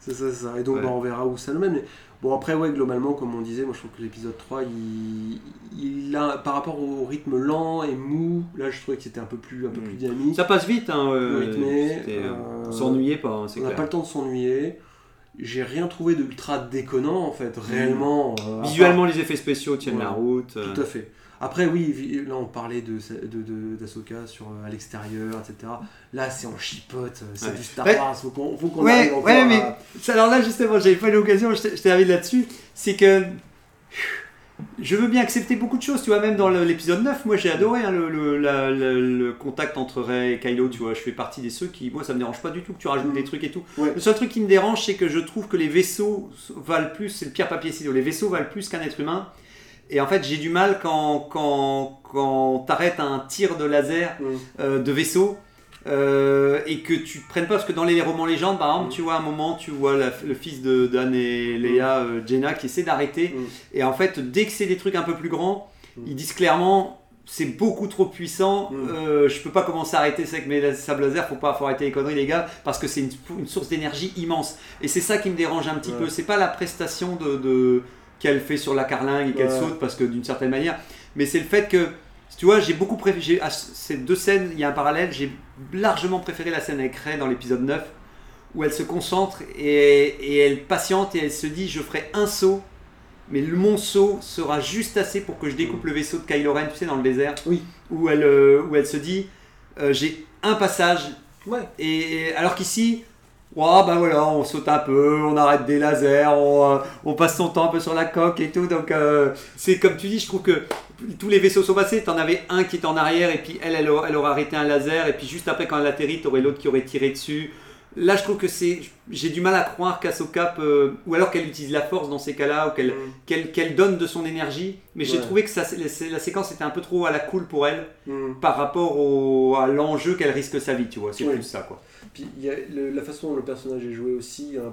C'est ça, c'est ça. Et donc Ouais. bah, on verra où ça nous mène. Mais bon, après, ouais, globalement, comme on disait, moi je trouve que l'épisode 3, il, il a, par rapport au rythme lent et mou, là je trouvais que c'était un peu plus, un peu Mm. plus dynamique. Ça passe vite. Hein, euh, rythmé, euh, euh, on s'ennuyait pas, hein, on n'a pas le temps de s'ennuyer. J'ai rien trouvé d'ultra déconnant en fait, réellement. euh, Visuellement, les effets spéciaux tiennent la route. Tout à fait. Après, oui, là on parlait de de- de- d'Asoka sur euh, à l'extérieur, etc. Là, c'est en chipote, euh, c'est Ouais. du Star. Wars. Faut qu'on faut qu'on Ouais, arrive encore ouais, à- mais alors là justement, j'avais pas eu l'occasion, je t'ai- t'avais là-dessus, c'est que je veux bien accepter beaucoup de choses, tu vois, même dans l'épisode 9, moi j'ai adoré hein, le, le- la- le- le contact entre Rey et Kylo, tu vois, je fais partie des ceux qui, moi ça me dérange pas du tout que tu rajoutes Mm. des trucs et tout. Ouais. Le seul truc qui me dérange, c'est que je trouve que les vaisseaux valent plus, c'est le pire papier ciseau, les vaisseaux valent plus qu'un être humain. Et en fait, j'ai du mal quand, quand, quand t'arrêtes un tir de laser Mm. euh, de vaisseau euh, et que tu te prennes pas parce que dans les romans légendes par exemple Mm. tu vois à un moment tu vois la- le fils de Dan et Leia euh, Jenna qui essaie d'arrêter Mm. et en fait dès que c'est des trucs un peu plus grands Mm. ils disent clairement c'est beaucoup trop puissant, Mm. euh, je peux pas commencer à arrêter ça avec mes sables laser, faut pas faut arrêter les conneries les gars, parce que c'est une, une source d'énergie immense. Et c'est ça qui me dérange un petit Ouais. peu, c'est pas la prestation de, de- qu'elle fait sur la carlingue et qu'elle Ouais. saute, parce que d'une certaine manière, mais c'est le fait que tu vois, j'ai beaucoup préféré. À ces deux scènes, il y a un parallèle. J'ai largement préféré la scène avec Rey dans l'épisode 9, où elle se concentre et, et elle patiente et elle se dit Je ferai un saut, mais le- mon saut sera juste assez pour que je découpe le vaisseau de Kylo Ren, tu sais, dans le désert. Oui. Où elle, euh, où elle se dit euh, J'ai un passage. Ouais. Et alors qu'ici. Ouah, bah voilà, on saute un peu, on arrête des lasers, on, euh, on passe son temps un peu sur la coque et tout. Donc, euh, c'est comme tu dis, je trouve que tous les vaisseaux sont passés. T'en avais un qui est en arrière, et puis elle, elle, aura- elle aurait arrêté un laser, et puis juste après, quand elle atterrit, t'aurais l'autre qui aurait tiré dessus. Là, je trouve que c'est. J'ai du mal à croire qu'Ahsoka peut. Ou alors qu'elle utilise la force dans ces cas-là, ou qu'elle Mm. qu'elle donne de son énergie. Mais j'ai Ouais. trouvé que ça, la, la séquence était un peu trop à la cool pour elle, Mm. par rapport au, à l'enjeu qu'elle risque sa vie, tu vois. C'est Oui. plus ça, quoi. Puis y a le- la façon dont le personnage est joué aussi, hein,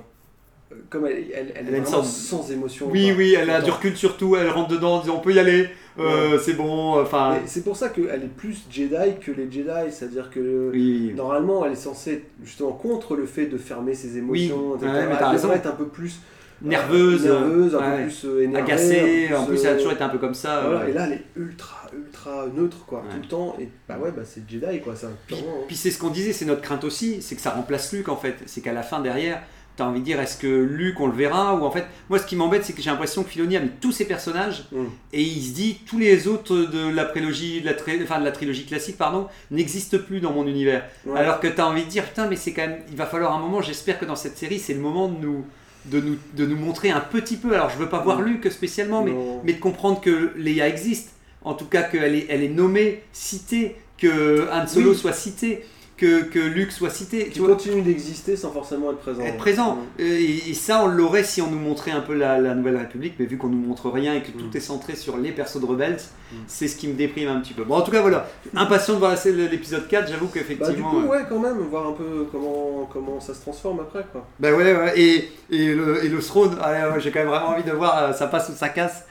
euh, comme elle, elle, elle Elle est vraiment sans émotion. Oui, quoi. oui, elle a du recul sur tout, elle rentre dedans en disant on peut y aller, euh, c'est bon, enfin. C'est pour ça qu'elle est plus Jedi que les Jedi, c'est-à-dire que Oui, normalement elle est censée être justement contre le fait de fermer ses émotions, Oui, etc. ouais, mais elle raison. devrait être un peu plus nerveuse, nerveuse, un ouais. peu plus euh, énervée, agacée, en plus, elle a euh, toujours été un peu comme ça. Voilà, euh. et là elle est ultra, ultra neutre quoi, tout le temps. Et bah ouais, bah c'est Jedi quoi, ça. Puis, hein. puis c'est ce qu'on disait, c'est notre crainte aussi, c'est que ça remplace Luke en fait. C'est qu'à la fin derrière, t'as envie de dire est-ce que Luke on le verra ou en fait, moi ce qui m'embête c'est que j'ai l'impression que Filoni a mis tous ses personnages Mm. et il se dit tous les autres de la prélogie, de la, tri- enfin, de la trilogie classique pardon, n'existent plus dans mon univers. Ouais. Alors que t'as envie de dire putain mais c'est quand même, il va falloir un moment. J'espère que dans cette série c'est le moment de nous, de nous, de nous montrer un petit peu. Alors je veux pas voir. Luke spécialement, mais de comprendre que Leia existe, en tout cas qu'elle est, elle est nommée, citée, que Han Solo Oui. soit cité, que, que Luke soit cité. Qui Tu continue d'exister sans forcément être présent. être présent. Mm. Euh, Et, et ça, on l'aurait si on nous montrait un peu la, la Nouvelle République, mais vu qu'on nous montre rien et que tout Mm. est centré sur les persos de Rebels, Mm. c'est ce qui me déprime un petit peu. Bon, en tout cas, voilà. Impatient de voir l'épisode 4, j'avoue Bah, du qu'effectivement. coup, euh, ouais, quand même, voir un peu comment, comment ça se transforme après, quoi. Bah ouais, ouais. Et, et, le, et le throne, ah, ouais, j'ai quand même vraiment envie de voir euh, ça passe ou ça casse.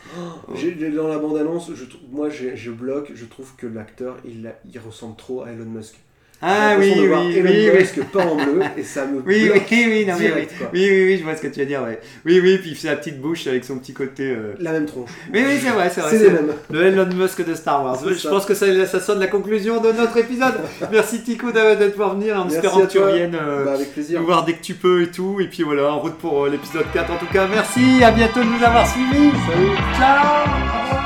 J'ai- dans la bande-annonce, moi je bloque, je trouve que l'acteur il ressemble trop à Elon Musk. Ah oui, oui, oui, oui. Musk pas en bleu et ça me Oui, oui, oui, non, mais direct, oui. oui, oui, oui, je vois ce que tu veux dire, ouais. Oui, oui, puis il fait la petite bouche avec son petit côté. euh, La même tronche. Oui, oui, c'est vrai, c'est vrai. C'est. Le Elon Musk de Star Wars. Je ça. pense que ça, ça sonne la conclusion de notre épisode. Merci Tico d'être venir en espérant que tu reviennes euh, Bah, avec plaisir. nous voir dès que tu peux et tout. Et puis voilà, en route pour euh, l'épisode 4 en tout cas. Merci, à bientôt de nous avoir suivis. Salut. Ciao